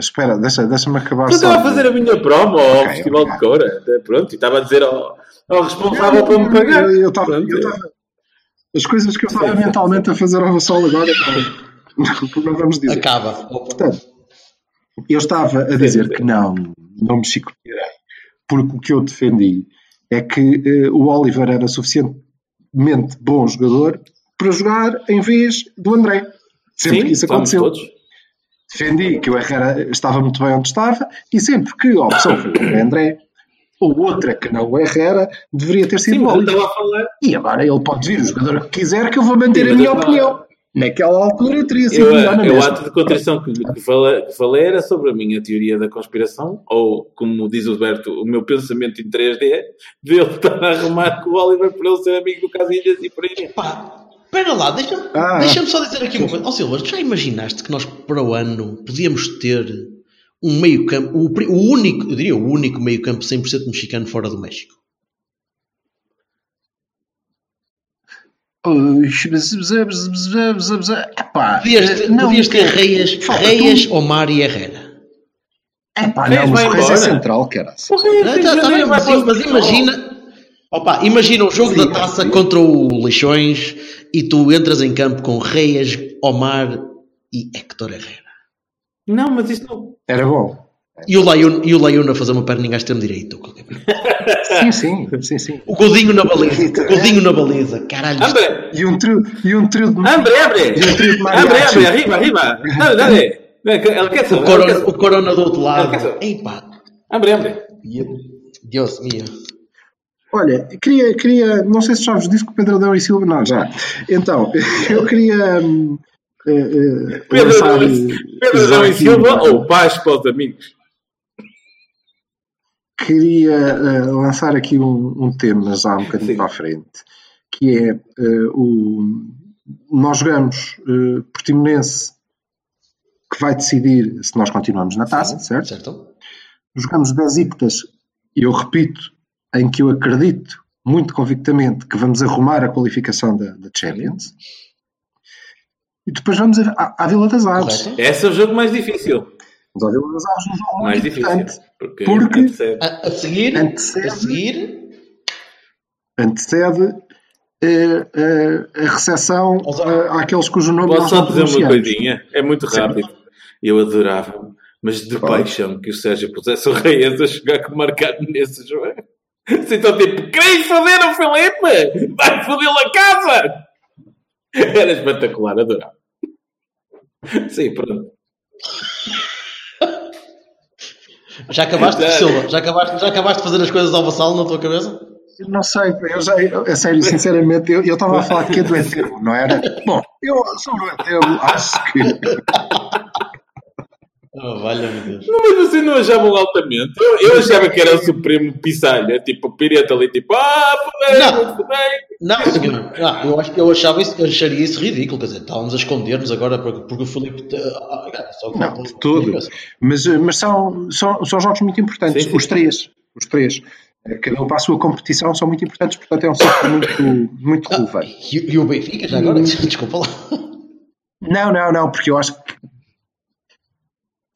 B: Espera, deixa- deixa-me acabar
A: Eu
B: só.
A: estava a fazer a minha promo ao
B: Ok,
A: Festival
B: ok.
A: de Coura. até Pronto, e estava a dizer ao, ao responsável para me pagar.
B: Eu- estava- estava- As coisas que eu estava mentalmente a fazer ao sol agora, <laughs> não vamos dizer.
C: Acaba.
B: Portanto, eu estava a dizer que não, não me chicotearei, porque o que eu defendi é que eh, o Oliver era suficientemente bom jogador para jogar em vez do André. Sempre
A: Sim,
B: que isso aconteceu.
A: todos.
B: Defendi que o Herrera estava muito bem onde estava e sempre que a opção foi o André ou outra que não o Herrera, deveria ter sido
A: Sim,
B: o. E agora ele pode vir o jogador que quiser, que eu vou manter
A: Sim,
B: a minha opinião. Naquela altura teria sido
A: Eu,
B: melhor na
A: eu
B: mesma.
A: ato de contrição que, que, falei, que falei era sobre a minha teoria da conspiração, ou, como diz o Alberto, o meu pensamento em 3D, de ele <laughs> estar a arrumar com o Oliver para ele ser amigo do Casilhas e por aí.
C: Pá, espera lá, deixa-me
B: Ah.
C: deixa só dizer aqui uma coisa. Ó Silva, tu já imaginaste que nós para o ano podíamos ter um meio campo, o, o único, eu diria o único meio campo 100% mexicano fora do México?
B: Epá,
C: Podias
B: não,
C: podias ter Reias, Reias Omar e Herrera.
B: É pá, não, mas Reis é central, cara.
A: Em
C: tá- tá mas, imagina. Opa, imagina um jogo
B: Sim,
C: da taça
B: sim.
C: contra o Leixões e tu entras em campo com Reis, Omar e Héctor Herrera.
A: Não, mas isso não.
B: Era bom.
C: E o e o Layun a fazer uma perninha à extremo direito.
B: Sim, sim, sim, sim.
C: O Godinho na baliza. O Godinho na baliza. Caralho.
A: Hambre,
B: E um trio, e um trio de...
A: hambre, hambre.
B: E um trio de
A: Hambre,
B: mariachi.
A: hambre, arriba, arriba. Dale, dale. Ela quer
C: O
A: saber. ela
C: corona,
A: quer
C: o corona do outro lado.
A: Hambre, hambre.
C: Deus mío.
B: Olha, queria, queria, não sei se já vos disse que o Pedro Adão e Silva, não, já. Então, <laughs> eu queria hum, eh, eh,
A: Pedro
B: lançar, eh,
A: e- Pedro Adão e
B: aqui
A: Silva ou paz para os amigos?
B: queria eh, lançar aqui um, um tema já um bocadinho
A: Sim.
B: para a frente, que é eh, o nós jogamos eh, Portimonense que vai decidir se nós continuamos na taça, certo?
C: Certo?
B: Jogamos Besiktas e eu repito, em que eu acredito muito convictamente que vamos arrumar a qualificação da, da Champions. E depois vamos a- à, à Vila das Aves.
A: Esse é o jogo mais difícil.
B: Vamos à Vila das Aves, um jogo
A: Mais
B: muito
A: difícil.
B: importante.
A: Porque,
B: Porque-
A: antecede.
C: A, a seguir,
B: Antecede.
C: a seguir,
B: Antecede eh, eh, a recepção
C: Aos-
B: eh, àqueles cujo nome
A: Posso só
B: não
A: dizer uma coisinha? É muito rápido. Eu adorava, mas de paixão que o Sérgio pusesse o Reis a jogar com marcado nesse jogo. Assim, <laughs> então, tipo, queres foder o Felipe? Vai fodê-lo a casa! Era espetacular, adorava. Sim, pronto.
C: já acabaste,
A: Já.
C: Silva? Já acabaste, já acabaste de fazer as coisas ao vassalo na tua cabeça?
B: Eu Não sei, eu já, eu, a sério, sinceramente, eu estava a falar que é do enterro, não era? Bom, eu enterro acho que
C: Oh, Valha-me Deus.
A: Não, mas vocês não achavam altamente? Eu, eu achava que era o Supremo Pissalha, tipo, o pireta ali, tipo, ah, fodei,
C: Não.
A: fodei.
C: Não, senhor. Não, eu, acho, eu achava isso, eu acharia isso ridículo. Quer dizer, estávamos a esconder-nos agora porque, porque o Filipe. ah, ah, só que
B: Não, de todo. Mas, eh, mas são, são, são jogos muito importantes.
A: Sim, sim.
B: Os três. Os três. Eh, Cada um para a sua competição são muito importantes, portanto é um ciclo muito, muito
C: Ah,
B: relevante.
C: e, e o Benfica já agora? <laughs> Desculpa lá.
B: Não, não, não, porque eu acho que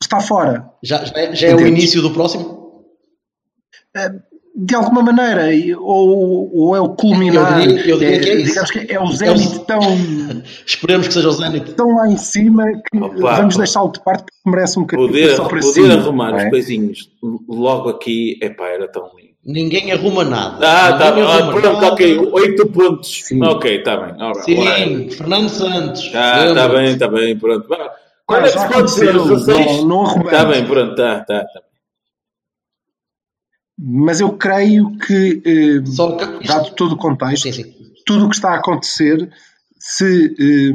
B: está fora.
C: Já, já é, já é o início do próximo?
B: De alguma maneira, ou, ou é o culminar.
C: Eu diria- eu diria
B: é,
C: que é isso.
B: digamos que é o zénite tão, <laughs>
C: Esperemos que seja o Zenit.
B: tão lá em cima que
A: Opa,
B: vamos
A: pá.
B: deixá-lo de parte porque merece um bocadinho
A: Poder,
B: só para
A: poder
B: cima,
A: arrumar
B: é?
A: os coisinhos logo aqui, epá, era tão lindo.
C: Ninguém arruma nada.
A: Ah, tá bem. Ah, pronto,
C: nada.
A: ok. Oito pontos.
B: Sim.
A: Ok, está bem. Ora,
C: Sim, Fernando Santos.
A: Está
C: lembra?
A: tá bem, está bem, pronto. Quando é que se pode ser? Os 16?
B: não, não.
A: Está bem, pronto, está, está. Tá.
B: Mas eu creio que, eh,
C: Só que-
B: dado todo o contexto,
C: Sim, sim.
B: tudo o que está a acontecer, se eh,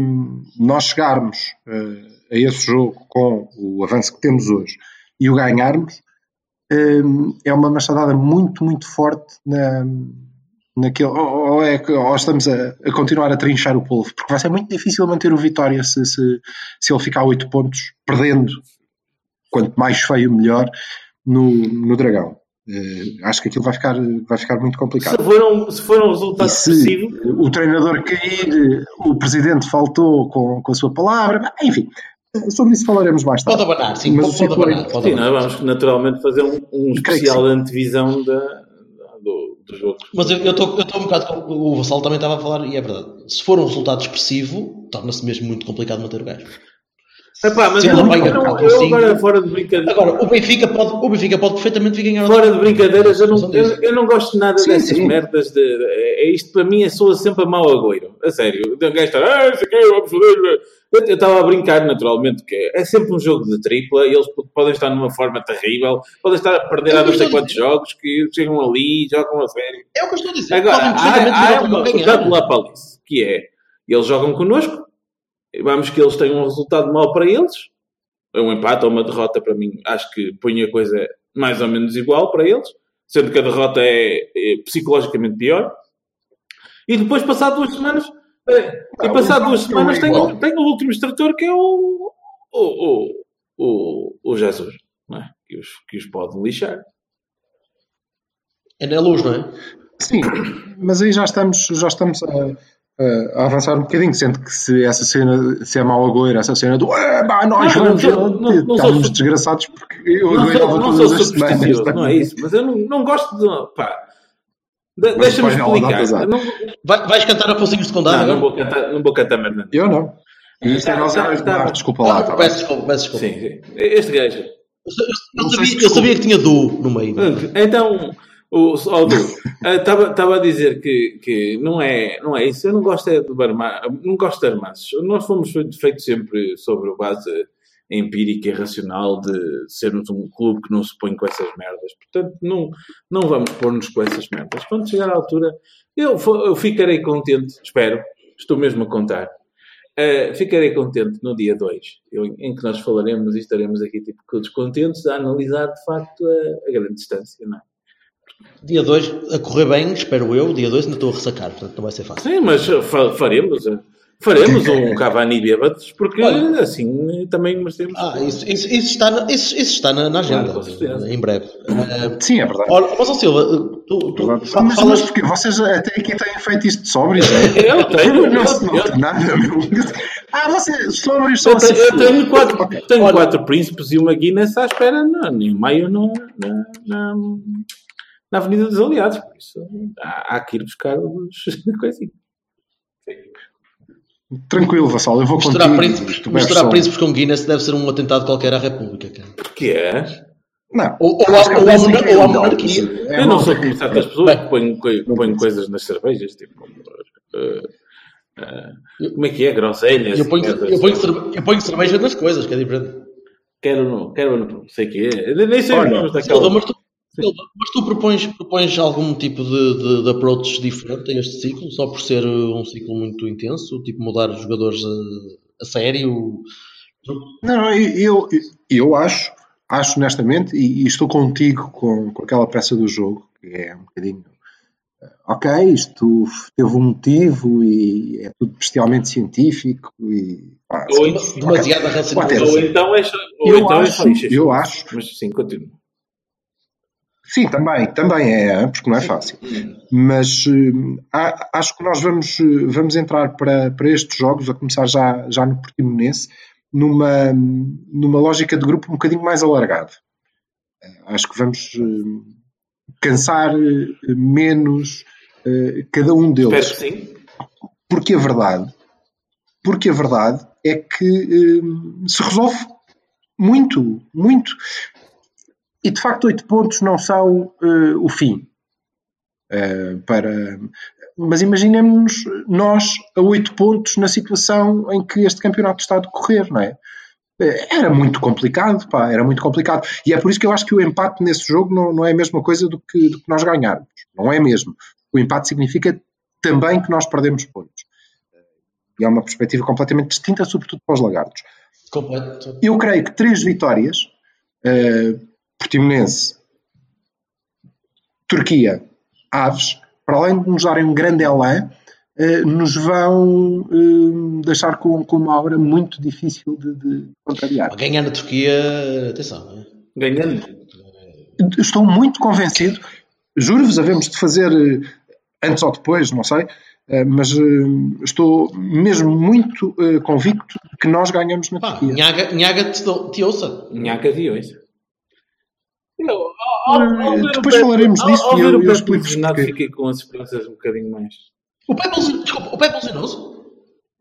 B: nós chegarmos eh, a esse jogo com o avanço que temos hoje e o ganharmos, eh, é uma machadada muito, muito forte na, naquele. Ou, ou é, ou estamos a, a continuar a trinchar o polvo, porque vai ser muito difícil manter o Vitória se, se, se ele ficar a 8 pontos, perdendo, quanto mais feio, melhor, no, no Dragão. Eh, acho que aquilo vai ficar, vai ficar muito complicado.
A: Se for um, se for um resultado
B: E se
A: expressivo,
B: o treinador cair, o presidente faltou com, com a sua palavra, enfim, sobre isso falaremos mais
C: Pode
B: tarde.
C: abanar, sim,
B: Mas
C: pode,
B: o
C: pode
B: é-
C: abanar. Pode
A: sim,
C: abanar.
A: nós vamos naturalmente fazer um, um especial antevisão da, da- do, do jogo.
C: Mas eu estou eu um bocado. com- O Vassal também estava a falar, e é verdade. Se for um resultado expressivo, torna-se mesmo muito complicado manter o gajo.
A: Epá, mas eu,
C: não
A: eu, não- eu agora fora de brincadeira.
C: Agora, o Benfica pode, o Benfica pode perfeitamente ganhar.
A: Fora de brincadeiras, eu não, eu, eu não gosto nada
B: Sim,
A: dessas
B: sim.
A: merdas. De, é, é isto para mim, é soa sempre a mau agoiro. A sério. O gajo está, ah, isso aqui, vamos fazer. Eu eu estava a brincar naturalmente, que é, é sempre um jogo de tripla e eles podem estar numa forma terrível, podem estar a perder
C: É
A: há não sei quantos jogos que chegam ali, jogam a sério.
C: É o que eu estou a dizer.
A: Agora, há, há
C: ao
A: uma
C: ganhar.
A: cuidado lá para que é, eles jogam connosco, e vamos que eles tenham um resultado mau para eles, é um empate ou uma derrota para mim, acho que põe a coisa mais ou menos igual para eles, sendo que a derrota é, é psicologicamente pior. E depois, passado duas semanas, é, e passado
B: o
A: duas
B: é
A: semanas, tenho, tenho o último extrator que é o, o, o, o, o Jesus, não é? que, os, que os pode lixar.
C: É na luz, não é?
B: Sim, mas aí já estamos, já estamos a, uh, a avançar um bocadinho, sendo que se essa cena, se é mau agoiro, essa cena do "Eh, pá, nós
A: Não,
B: vamos,
A: não, não, não
B: estávamos
A: sou-
B: desgraçados porque eu
A: Não
B: agoirava
A: sou, não
B: todas
A: sou
B: as semanas.
A: supersticioso, não é isso, mas eu não, não gosto de. Pá, de- deixa-me explicar. não,
C: Vai- vais cantar a Pocinhos de Condado?
A: não, não vou cantar, não vou cantar merda.
B: Eu não. Isto é
A: Tá,
B: nós
A: tá,
B: a
A: tá.
B: desculpa lá.
C: Ah,
B: tá
C: peço desculpa, peço desculpa.
A: Sim, sim. Este gajo.
C: Eu, eu- eu sabia, eu sabia que tinha do no meio.
A: Então, o Aldo, <laughs> estava a dizer que, que não, é, não é isso. Eu não gosto é de armar, não gosto de armaços. Nós fomos feitos sempre sobre a base empírica e racional de sermos um clube que não se põe com essas merdas. Portanto, não, não vamos pôr-nos com essas merdas. Quando chegar à altura, eu, eu ficarei contente, espero, estou mesmo a contar. Uh, ficarei contente no dia 2, em que nós falaremos e estaremos aqui tipo todos contentes a analisar de facto a, a grande distância, não é?
C: Dia 2, a correr bem, espero eu. Dia 2 ainda estou a ressacar, portanto não vai ser fácil.
A: Sim, mas fa- faremos, uh, faremos um <laughs> Cavani bêbados, porque
C: Olha.
A: assim também merecemos.
C: Ah, isso, isso, isso está, na, isso, isso está na, na agenda,
A: Claro, com certeza.
C: em breve.
B: Sim, é verdade.
C: Olha, mas, Silva, tu, tu
B: Mas,
C: fa-
B: mas
C: falas...
B: porque vocês até aqui têm feito isto de sóbrios, é? <laughs>
A: Eu tenho,
B: Não se
A: eu,
B: nada, meu. Ah, vocês sóbrios são
A: eu tenho, eu
B: assim.
A: tenho quatro, tenho
C: Olha.
A: quatro príncipes e uma Guinness à espera na, em maio na, na, na, na Avenida dos Aliados. Por isso, há, há que ir buscar os <laughs> coisinhos.
B: Tranquilo, Vassal, eu vou
C: Misturar,
B: contigo.
C: príncipes, misturar
B: só.
C: príncipes com Guinness deve ser um atentado qualquer à República, cara.
A: Porque é?
B: Não.
C: Ou, ou, ou,
B: é assim que é
C: ou
B: legal.
C: monarquia.
B: É
A: eu não sou como certas pessoas
C: Bem.
A: que põem, coi- põem coisas nas cervejas, tipo. eh, eh, como é que é? Groselhas.
C: Eu ponho, eu, ponho cerve- eu ponho cerveja nas coisas, que é diferente.
A: Quero não, quero não sei o que é. Nem sei os nomes
C: Silva,
A: daquela.
C: mas tu, Silva, mas tu propões, propões algum tipo de, de, de approach diferente a este ciclo, só por ser uh, um ciclo muito intenso, tipo mudar os jogadores a, a sério?
B: Não, eu, eu, eu acho, acho honestamente, e, e estou contigo com, com aquela peça do jogo, que é um bocadinho. eh, Ok, isto teve um motivo e é tudo bestialmente científico e. pá,
A: Ou então-.
C: Demasiada racionalidade.
A: Ou então é só, ou
B: Eu
A: então é
B: acho,
A: isso.
B: eu acho.
A: Mas sim, continua.
B: Sim, também, também é, porque não é fácil. Mas hum, a- acho que nós vamos, eh, vamos entrar para, para estes jogos, a começar já, já no Portimonense, numa, numa lógica de grupo um bocadinho mais alargado. Eh, Acho que vamos hum, cansar menos eh, cada um
A: Espero
B: deles.
A: que sim.
B: Porque a verdade, porque a verdade é que se resolve muito, muito. E de facto, oito pontos não são eh, o fim. Eh, para... Mas imaginemos nós a oito pontos na situação em que este campeonato está a decorrer, não é? Eh, Era muito complicado, pá, era muito complicado. E é por isso que eu acho que o empate nesse jogo não, não é a mesma coisa do que, do que nós ganharmos. Não é mesmo. O empate significa também que nós perdemos pontos. E é uma perspectiva completamente distinta, sobretudo para os lagartos.
C: Completo.
B: Eu creio que três vitórias, eh, Portimonense, Turquia, Aves, para além de nos darem um grande elan, eh, nos vão eh, deixar com, com uma obra muito difícil de, de contrariar.
C: Ganhar na Turquia, atenção. não é?
A: Ganhando.
B: Estou muito convencido, juro-vos, havemos de fazer eh, antes ou depois, não sei, mas estou mesmo muito convicto de que nós ganhamos na
C: Pá,
B: Turquia.
C: Nhaga, Nhaga te, te ouça.
B: Depois falaremos disso
A: ao
B: e
A: ver
B: eu-
A: o
B: eu
A: Pepe
B: explico-vos
A: lesionado,
B: porquê.
A: fiquei com as esperanças um bocadinho mais.
C: O Pepe, desculpa, o Pepe lesionou-se?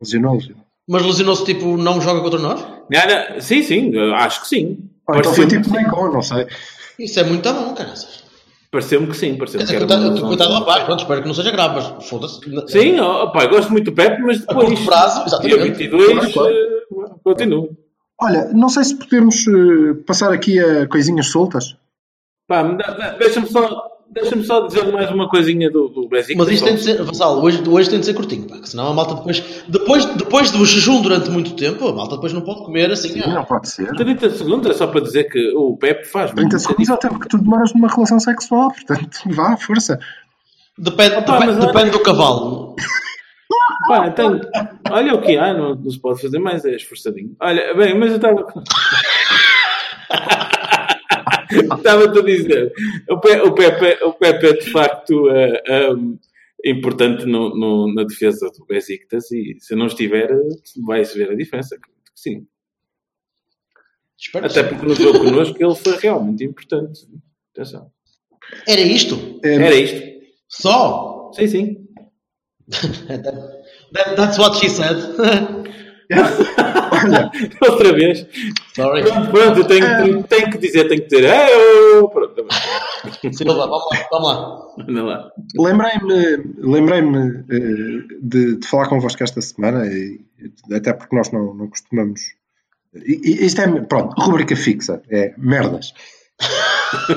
B: Lesionou-se.
C: Mas lesionou-se tipo, não joga contra nós?
A: Não, não, sim, sim, acho que sim.
B: Ah, então foi
A: Pareceu-me
B: tipo Maicon, não sei.
C: Isso é muito bom, cara.
A: pareceu que sim. Pareceu
C: Quer
A: que era
C: coitado, coitado do rapaz, pronto, espero que não seja grave, mas foda-se.
A: Sim, ó, pá, eu gosto muito do Pepe, mas
C: A
A: depois.
C: curto prazo,
A: Dia
C: exatamente.
A: 22,
B: Claro, claro.
A: eh, continuo.
B: Olha, não sei se podemos eh, passar aqui a coisinhas soltas.
A: Deixa-me só, deixa só dizer mais uma coisinha do, do Benfica.
C: Mas isto tem de ser, Vassal, hoje, hoje tem de ser curtinho, pá, que senão a malta depois, depois, depois do jejum durante muito tempo, a malta depois não pode comer assim. ah,
B: Não pode ser.
A: 30 segundos é só para dizer que o Pepe faz
B: 30
A: muita
B: segundos é o tempo que tu demoras numa relação sexual, portanto, <laughs> vá, força.
C: Depende,
A: Opa,
C: depende,
A: olha-
C: depende do cavalo.
A: Pá, então, olha o que há, não, não se pode fazer mais, é esforçadinho. Olha, bem, mas eu estava. Estava-te a dizer, o Pe- o Pepe, o Pepe é de facto. um, importante no, no- na defesa do Besiktas e se não estiver, vai-se ver a diferença. Acredito que Sim.
C: Espero
A: Até
C: sim.
A: porque no jogo connosco ele foi realmente importante. Atenção.
C: Era isto?
A: Era isto.
C: Só?
A: Sim, sim. <laughs>
C: That- that's what she said. <laughs>
B: Olha, <laughs>
A: Outra vez.
C: Sorry.
A: Pronto, pronto, eu tenho, tenho, tenho que dizer, tenho que dizer. "É, eu-" Pronto, tá.
C: Silva, vamos lá. Vamos lá.
A: anda lá.
B: lembrei-me lembrei-me eh, de, de falar convosco esta semana, e, até porque nós não, não costumamos. Isto é, pronto, rubrica fixa, é merdas.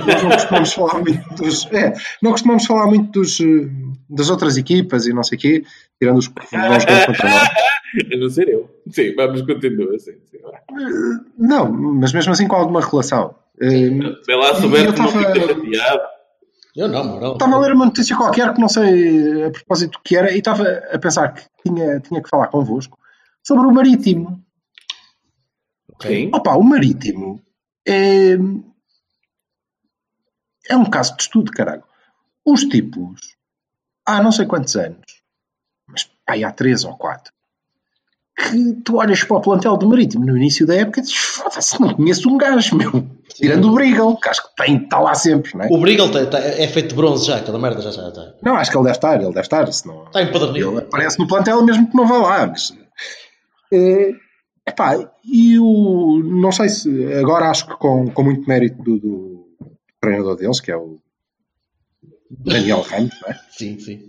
B: Nós não costumamos falar muito dos. É, não costumamos falar muito dos, eh, das outras equipas e não sei o quê, tirando os vão jogar contra nós. <laughs>
A: Eu não ser eu. Sim, vamos continuar assim. sim, vai.
B: Não, mas mesmo assim com alguma relação. Eh,
A: Vê lá, souber
B: eu
A: que não fica chateado.
C: Eu não, moral.
B: Estava a ler uma notícia qualquer que não sei a propósito do que era e estava a pensar que tinha, tinha que falar convosco sobre o Marítimo.
A: Sim.
B: Opa, o Marítimo é, é um caso de estudo, caralho. Os tipos, há não sei quantos anos, mas pá, aí há três ou quatro, que tu olhas para o plantel do Marítimo no início da época e dizes, foda-se, não conheço um gajo, meu. Tirando o Brigal, que acho que tem, está lá sempre, não é?
C: O Brigal é feito de bronze já, aquela merda já já está.
B: Não, acho que ele deve estar, ele deve estar, senão...
C: Está empedernido.
B: Ele aparece no plantel mesmo que não vá lá. Mas, é, epá, e o. Não sei se. Agora acho que com, com muito mérito do, do treinador deles, que é o Daniel Ramos, não é?
C: Sim, sim.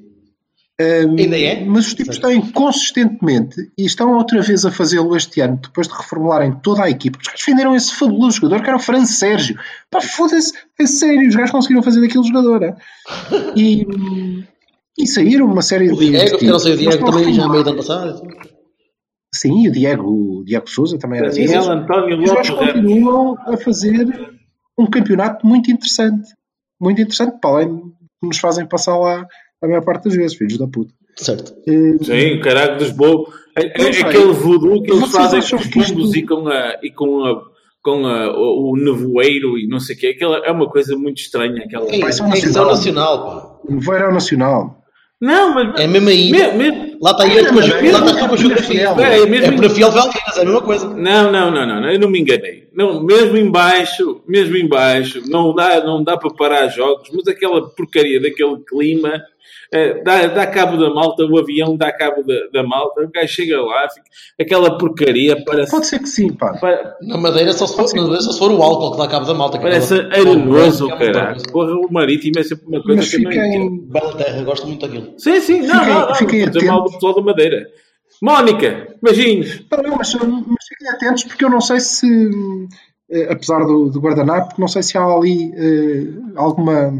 B: Um,
C: Ainda é?
B: Mas os tipos têm consistentemente e estão outra vez a fazê-lo este ano, depois de reformularem toda a equipa. Os gajos venderam esse fabuloso jogador que era o Fran Sérgio. Pá, foda-se, é sério, os gajos conseguiram fazer daquele jogador. é? E, e saíram uma série
C: O
B: de.
C: Diego, que não sei, o Diego também já
B: reformular.
C: meio do ano passado.
B: Sim, e o Diego, o Diego Souza também era desses.
A: António
B: E os gajos
A: Lopes Ramos.
B: continuam a fazer um campeonato muito interessante. Muito interessante, para além de que nos fazem passar lá a maior parte das vezes, filhos da puta.
C: Certo.
B: Eh,
A: Sim, o caralho dos bobos. É, é- aquele voodoo que eles fazem com os pombos e com, a, e com, a, com a, o, o nevoeiro e não sei o quê. Aquela, é uma coisa muito estranha. Aquela...
C: É,
B: Vai ser um
C: é questão
B: nacional.
C: nacional, pá.
B: O Verão Nacional.
A: Não, mas...
C: É mesmo aí. Lá está com a ge- lá está tu com a
B: é,
C: geografia.
A: é, mesmo-
C: É para Fiel Valqueiras, é a mesma coisa.
A: Não, não, não, não, não, eu não me enganei. Não, mesmo em baixo, mesmo em baixo, não dá, não dá para parar jogos, mas aquela porcaria daquele clima eh, dá, dá cabo da malta, o avião dá cabo da, da malta, o gajo chega lá, fica, aquela porcaria parece,
B: Pode ser que sim, pá.
A: pa-
C: Na Madeira só se for, na Madeira só se for o álcool que dá cabo da malta.
A: parece
C: é uma-
A: arenoso,
C: é
A: caralho. Porra, o marítimo é sempre uma coisa
B: Mas
A: que eu não entendo.
B: fiquem.
C: Bela terra, gosto muito daquilo.
A: Sim, sim, não,
B: Fiquem-
A: não, não,
B: fiquem
A: não, mal do
B: atentos.
A: pessoal da Madeira. Mónica, beijinhos.
B: Não, mas, mas fiquem atentos porque eu não sei se, eh, apesar do, do guardanapo, não sei se há ali eh, alguma,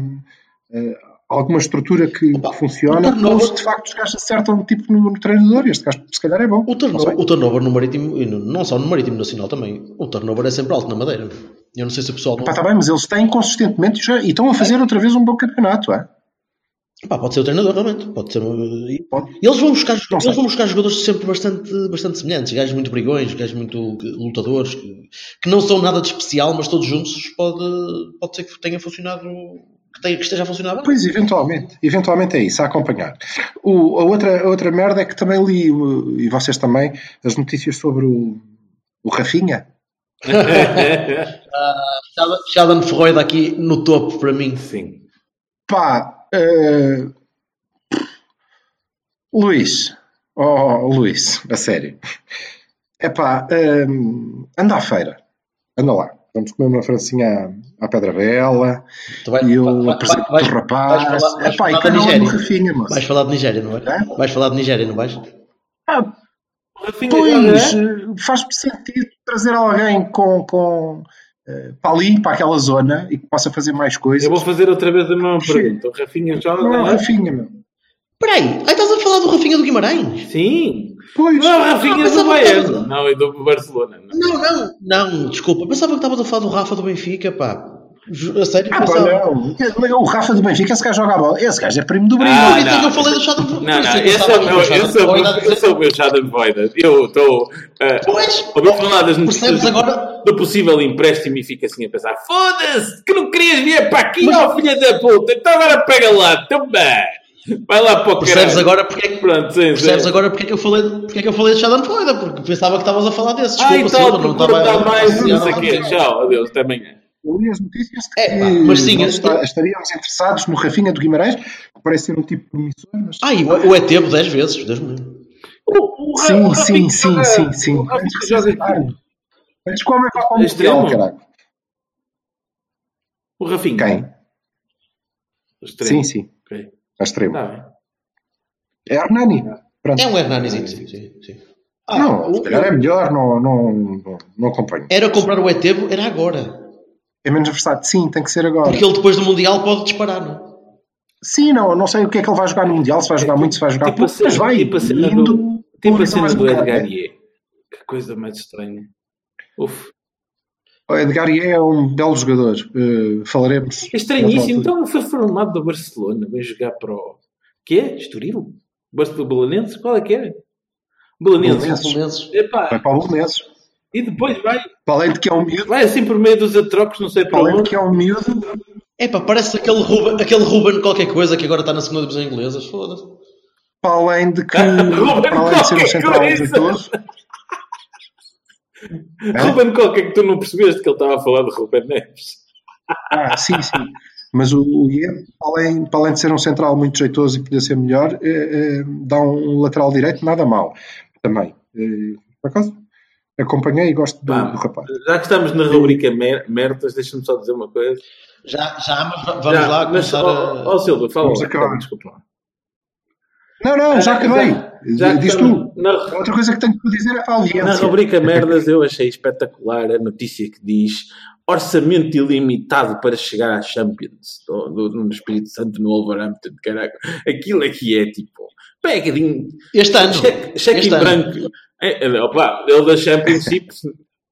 B: eh, alguma estrutura que
C: Opa,
B: funciona
C: turnover-
B: ou se de facto os gajos acertam tipo no, no treinador. Este gajo se calhar é bom.
C: O turnover,
B: sei.
C: o turnover no Marítimo, e no- não só no Marítimo Nacional também, o turnover é sempre alto na Madeira. Eu não sei se o pessoal. Não...
B: Pá, tá bem, mas eles têm consistentemente já- e estão a fazer outra vez um bom campeonato. É?
C: Pá, pode ser o treinador, realmente. Pode ser.
B: Pode.
C: Eles vão buscar,
B: Não sei.
C: eles vão buscar jogadores sempre bastante, bastante semelhantes. Gajos muito brigões, gajos muito lutadores, que, que não são nada de especial, mas todos juntos pode, pode ser que tenha funcionado, que, tenha, que esteja a funcionar bem.
B: Pois, eventualmente. Eventualmente é isso, a acompanhar. O- a, outra, a outra merda é que também li, o- e vocês também, as notícias sobre o, o Rafinha.
C: Sheldon- <laughs> Sheldon Freud aqui no topo para mim.
A: Sim.
B: Pá, eh, Luís, oh Luís, a sério. É pá, anda à feira, anda lá. Vamos comer uma francinha à, Pedra Bela
C: Tu vai-
B: e eu
C: vai- vai-
B: apresento
C: vais-
B: o rapaz.
C: vais falar- vais
B: É pá, e
C: falar
B: um no
C: Nigéria.
B: Rafinha, moço.
C: Vais falar de Nigéria, não é?
B: É?
C: Vais falar de Nigéria, não vais?
B: Ah,
A: Rafinha,
B: Pois,
A: é?
B: eh, faz-me sentido trazer alguém com, com, eh, para ali, para aquela zona, e que possa fazer mais coisas.
A: Eu vou fazer outra vez a mesma pergunta. O Rafinha joga?
B: Não é o Rafinha, meu.
C: Espera aí, aí estás a falar do Rafinha do Guimarães?
A: Sim.
B: Pois,
A: Não é o Rafinha
C: Ah,
A: do Bayern. Não, é do Barcelona. Não.
C: Não, não, não, desculpa. Pensava que estavas a falar do Rafa do Benfica, pá. A sério,
B: ah,
C: pensava.
B: não. O Rafa do Benfica, esse gajo joga a bola. Esse gajo é primo do Brino.
A: Ah,
C: é que
A: não.
C: eu falei do Shadow
A: Não, não, esse é o meu, esse é o meu, esse é o meu Schadenfreude. Eu estou a
C: Pois,
A: ouvir falar das notícias
C: agora?
A: do possível empréstimo e fico assim a pensar: foda-se, que não querias vir para aqui, ó filha da puta, então agora pega lá, também. Vai lá para o
C: Percebes
A: caralho.
C: agora porque é que,
A: Pronto, sim,
C: percebes
A: sim.
C: agora porque é que eu falei, porque é que eu falei de Schadenfreude? Porque pensava que estavas a falar desses.
A: Ah,
C: Desculpa,
A: e tal,
C: Silva, não estava
A: dar mais,
C: a-
A: não sei o quê. Tchau, adeus, até amanhã.
B: Eu li as notícias que
C: É, pá, mas sim,
B: está- estaríamos interessados no Rafinha do Guimarães, que parece ser um tipo promissor, mas.
C: Ah, e o, o ET 10 vezes, Deus me.
A: O, o,
B: sim,
A: o
B: sim, sim, sim, sim.
A: O Rafinha joga aqui.
B: Mas como é que vai para o
A: Extremo?
B: Mundial, caralho?
A: O Rafinha.
B: Quem?
A: O.
B: Sim, sim.
A: Ok.
B: A extremo.
A: Tá bem.
B: É Hernani. Pronto.
C: É um Hernanizinho, sim, sim, sim. Ah,
B: não, se calhar é melhor, não, não, não, acompanho.
C: Era comprar o Etebo, era agora.
B: É menos versátil. Sim, tem que ser agora.
C: Porque ele depois do Mundial pode disparar, não é?
B: Sim, não, não sei o que é que ele vai jogar no Mundial, se vai jogar muito, se vai jogar
A: Tipo a
B: pouco, mas vai.
A: tipo a cena do, tipo a cena
B: mais
A: do Edgar. Que coisa mais estranha. Uf.
B: O Edgar Ié é um belo jogador. eh, falaremos.
A: É estranhíssimo. Então foi formado do Barcelona. Vai jogar para o... Que é? Estoril? Barcelona Belenenses? Qual é que é? Belenenses. Epá,
B: Vai para o Belenenses.
A: E depois vai,
B: Para além de que é um miúdo,
A: vai assim por meio dos atrocos, não sei
B: para
A: para
B: além de
A: onde.
B: que é um miúdo,
C: Epá, parece aquele Ruben, aquele Ruben qualquer coisa que agora está na segunda divisão inglesa. Foda-se.
B: para além de que, <laughs>
A: Ruben
B: para além de ser um
A: qualquer
B: central É?
A: Ruben qualquer que tu não percebeste que ele estava a falar de Ruben Neves.
B: Ah, sim, sim. Mas o, o além, para além de ser um central muito jeitoso e poder ser melhor, eh, eh, dá um lateral direito nada mal. Também. Eh, por acaso, acompanhei e gosto do,
A: Pá,
B: do rapaz.
A: Já que estamos na rubrica mer merdas, deixa-me só dizer uma coisa.
C: Já, já, mas va- vamos
A: Já,
C: lá
A: mas,
C: começar
A: ó,
C: a.
A: ó, Silva, fala
B: Vamos acabar.
A: Desculpa lá.
B: Não, não, já acabei.
A: Já que
B: Diz
A: estamos
B: tu.
A: Na,
B: Outra coisa que tenho que dizer é para a
A: na
B: audiência.
A: rubrica merdas, eu achei espetacular a notícia que diz orçamento ilimitado para chegar à Champions no Espírito Santo no Wolverhampton. Caraca, aquilo aqui é tipo. Pegadinho,
C: Este ano.
A: cheque, cheque
C: Este
A: em
C: ano.
A: branco. É, é, opa, ele da Championship, se,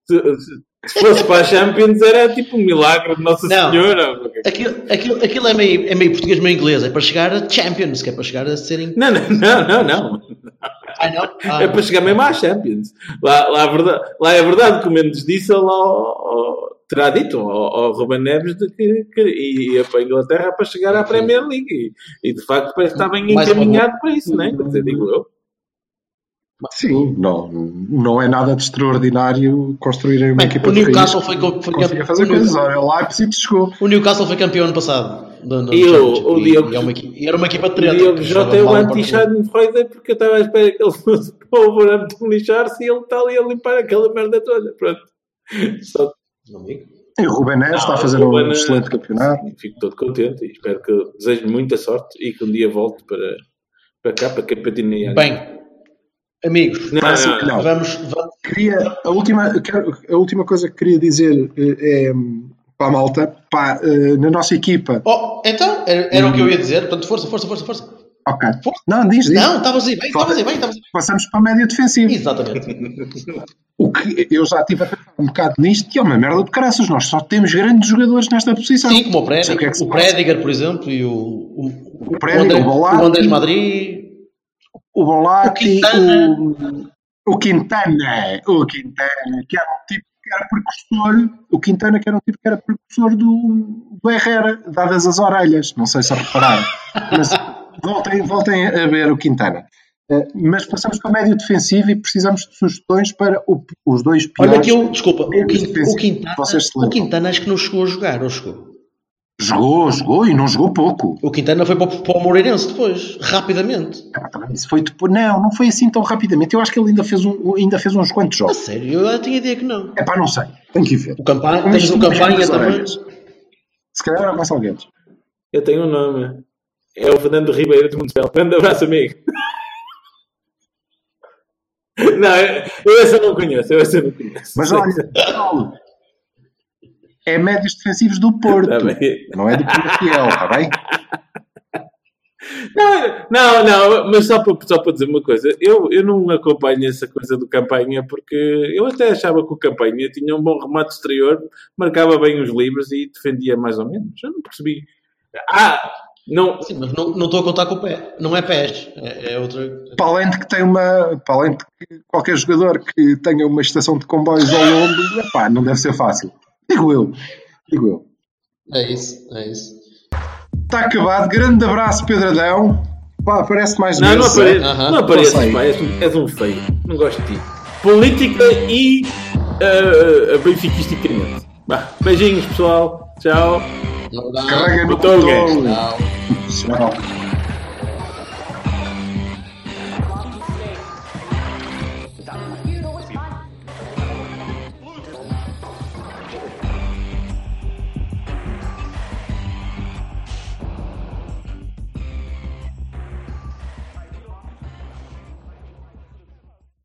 A: se- se fosse para a Champions, era tipo um milagre de Nossa
C: Não.
A: Senhora.
C: Aquilo, aquilo, aquilo é, meio, é meio português, meio inglês. É para chegar a Champions, que é para chegar a serem.
A: Não, não, não, não, não.
C: Não? Ah,
A: É para chegar mesmo à Champions. Lá, lá, verdade, lá é verdade que o Mendes disse ao, ao- terá dito ao, ao Ruben Neves de que, que ia para a Inglaterra para chegar à Premier League. E, e, de facto parece que está bem encaminhado para isso, não é? Dizer, digo eu.
B: Sim, não, não é nada de extraordinário construírem uma
C: Bem,
B: equipa
C: o
B: de
C: Newcastle
B: raiz
C: foi, foi campeão.
B: fazer
C: o,
B: coisas. Olha, o Leipzig chegou.
C: o Newcastle foi campeão ano passado. da- da
A: E o- o
C: e-
A: Diogo-
C: e é uma e era uma equipa de
A: O
C: treta.
A: Diogo
C: que
A: Jota é o
C: Portugal.
A: anti-Schadenfreude porque eu estava à espera que ele fosse para o Wolverhampton lixar-se e ele está ali a limpar aquela merda toda. Pronto. Só
C: Não digo.
B: E o Ruben Neves está a fazer
A: o
B: um
A: Ruben,
B: excelente campeonato.
A: Fico todo contente e espero que desejo muita sorte e que um dia volte para, para cá, para Capatinear.
C: Bem, amigos,
A: Não,
B: Parece
A: não,
B: que não.
C: vamos, vamos.
B: Queria, a, última, quero- a última coisa que queria dizer eh, é para a malta, pá, eh, na nossa equipa.
C: Oh, então, era, era o que eu ia dizer. Portanto, força, força, força, força.
B: Ok. Não, diz, diz.
C: Não, estavas aí bem, estavas aí bem, estavas aí
B: Passamos para a média defensiva.
C: bem. Exatamente. <laughs>
B: O que eu já tive a pensar um bocado nisto, que é uma merda de caraças. Nós só temos grandes jogadores nesta posição.
C: Sim, como o
B: o que é
C: o por exemplo, e o, o, o,
B: Prediger,
C: André,
B: o Bolatti.
C: o Andrés Madrid.
B: O Bolatti,
C: O Quintana.
B: o, Quintana, o Quintana, que era um tipo que era precursor, o Quintana que era um tipo que era precursor do, do Herrera, dadas as orelhas, não sei se repararam, mas voltem, voltem a ver o Quintana. Eh, Mas passamos para o médio defensivo e precisamos de sugestões para o- os dois piores.
C: Olha que eu, desculpa, o,
B: médios
C: Quin-
B: defensivos
C: o, Quintana, o. Quintana acho que não chegou a jogar, ou chegou?
B: Jogou, jogou e não jogou pouco.
C: O Quintana foi para, o- para o Moreirense depois, rapidamente.
B: Ah, Isso foi depois, não, não foi assim tão rapidamente. Eu acho que ele ainda fez, um, ainda fez uns quantos
C: A
B: jogos.
C: sério, eu já tinha ideia que não.
B: É pá, não sei, tem que ver.
C: O campanha,
B: isto
C: o campanha também.
B: Se calhar era mais alguém.
A: Eu tenho um nome. É o Fernando Ribeiro de Municipal. Grande abraço, amigo. <laughs> Não, eu, eu esse eu não conheço. Eu esse eu não conheço.
B: Mas olha, é médios defensivos do Porto.
A: Tá
B: não é do Porto Fiel, está bem?
A: Não, não, não, mas só para, só para dizer uma coisa, eu, eu não acompanho essa coisa do campanha porque eu até achava que o campanha tinha um bom remate exterior, marcava bem os livros e defendia mais ou menos. Eu não percebi. Ah, não.
C: Sim, mas não, não estou a contar com o pé. Não é pés, é, é outra.
B: Para além de que tem uma. Para além de que qualquer jogador que tenha uma estação de comboios ao longo, epá, não deve ser fácil. Digo eu. Digo eu.
C: É isso, é isso.
B: Está acabado. Grande abraço, Pedro Adão. Pá, aparece mais
A: Não, não
B: vezes.
A: apareces,
C: Aham.
A: não apareces,
B: Não sei.
A: pá, és, um, és um feio. Não gosto de ti. Política e uh, benfiquisticamente. Vá, beijinhos, pessoal. Tchau.
C: Um abraço.
B: Carrega no botão.
C: Tchau.
B: Tchau.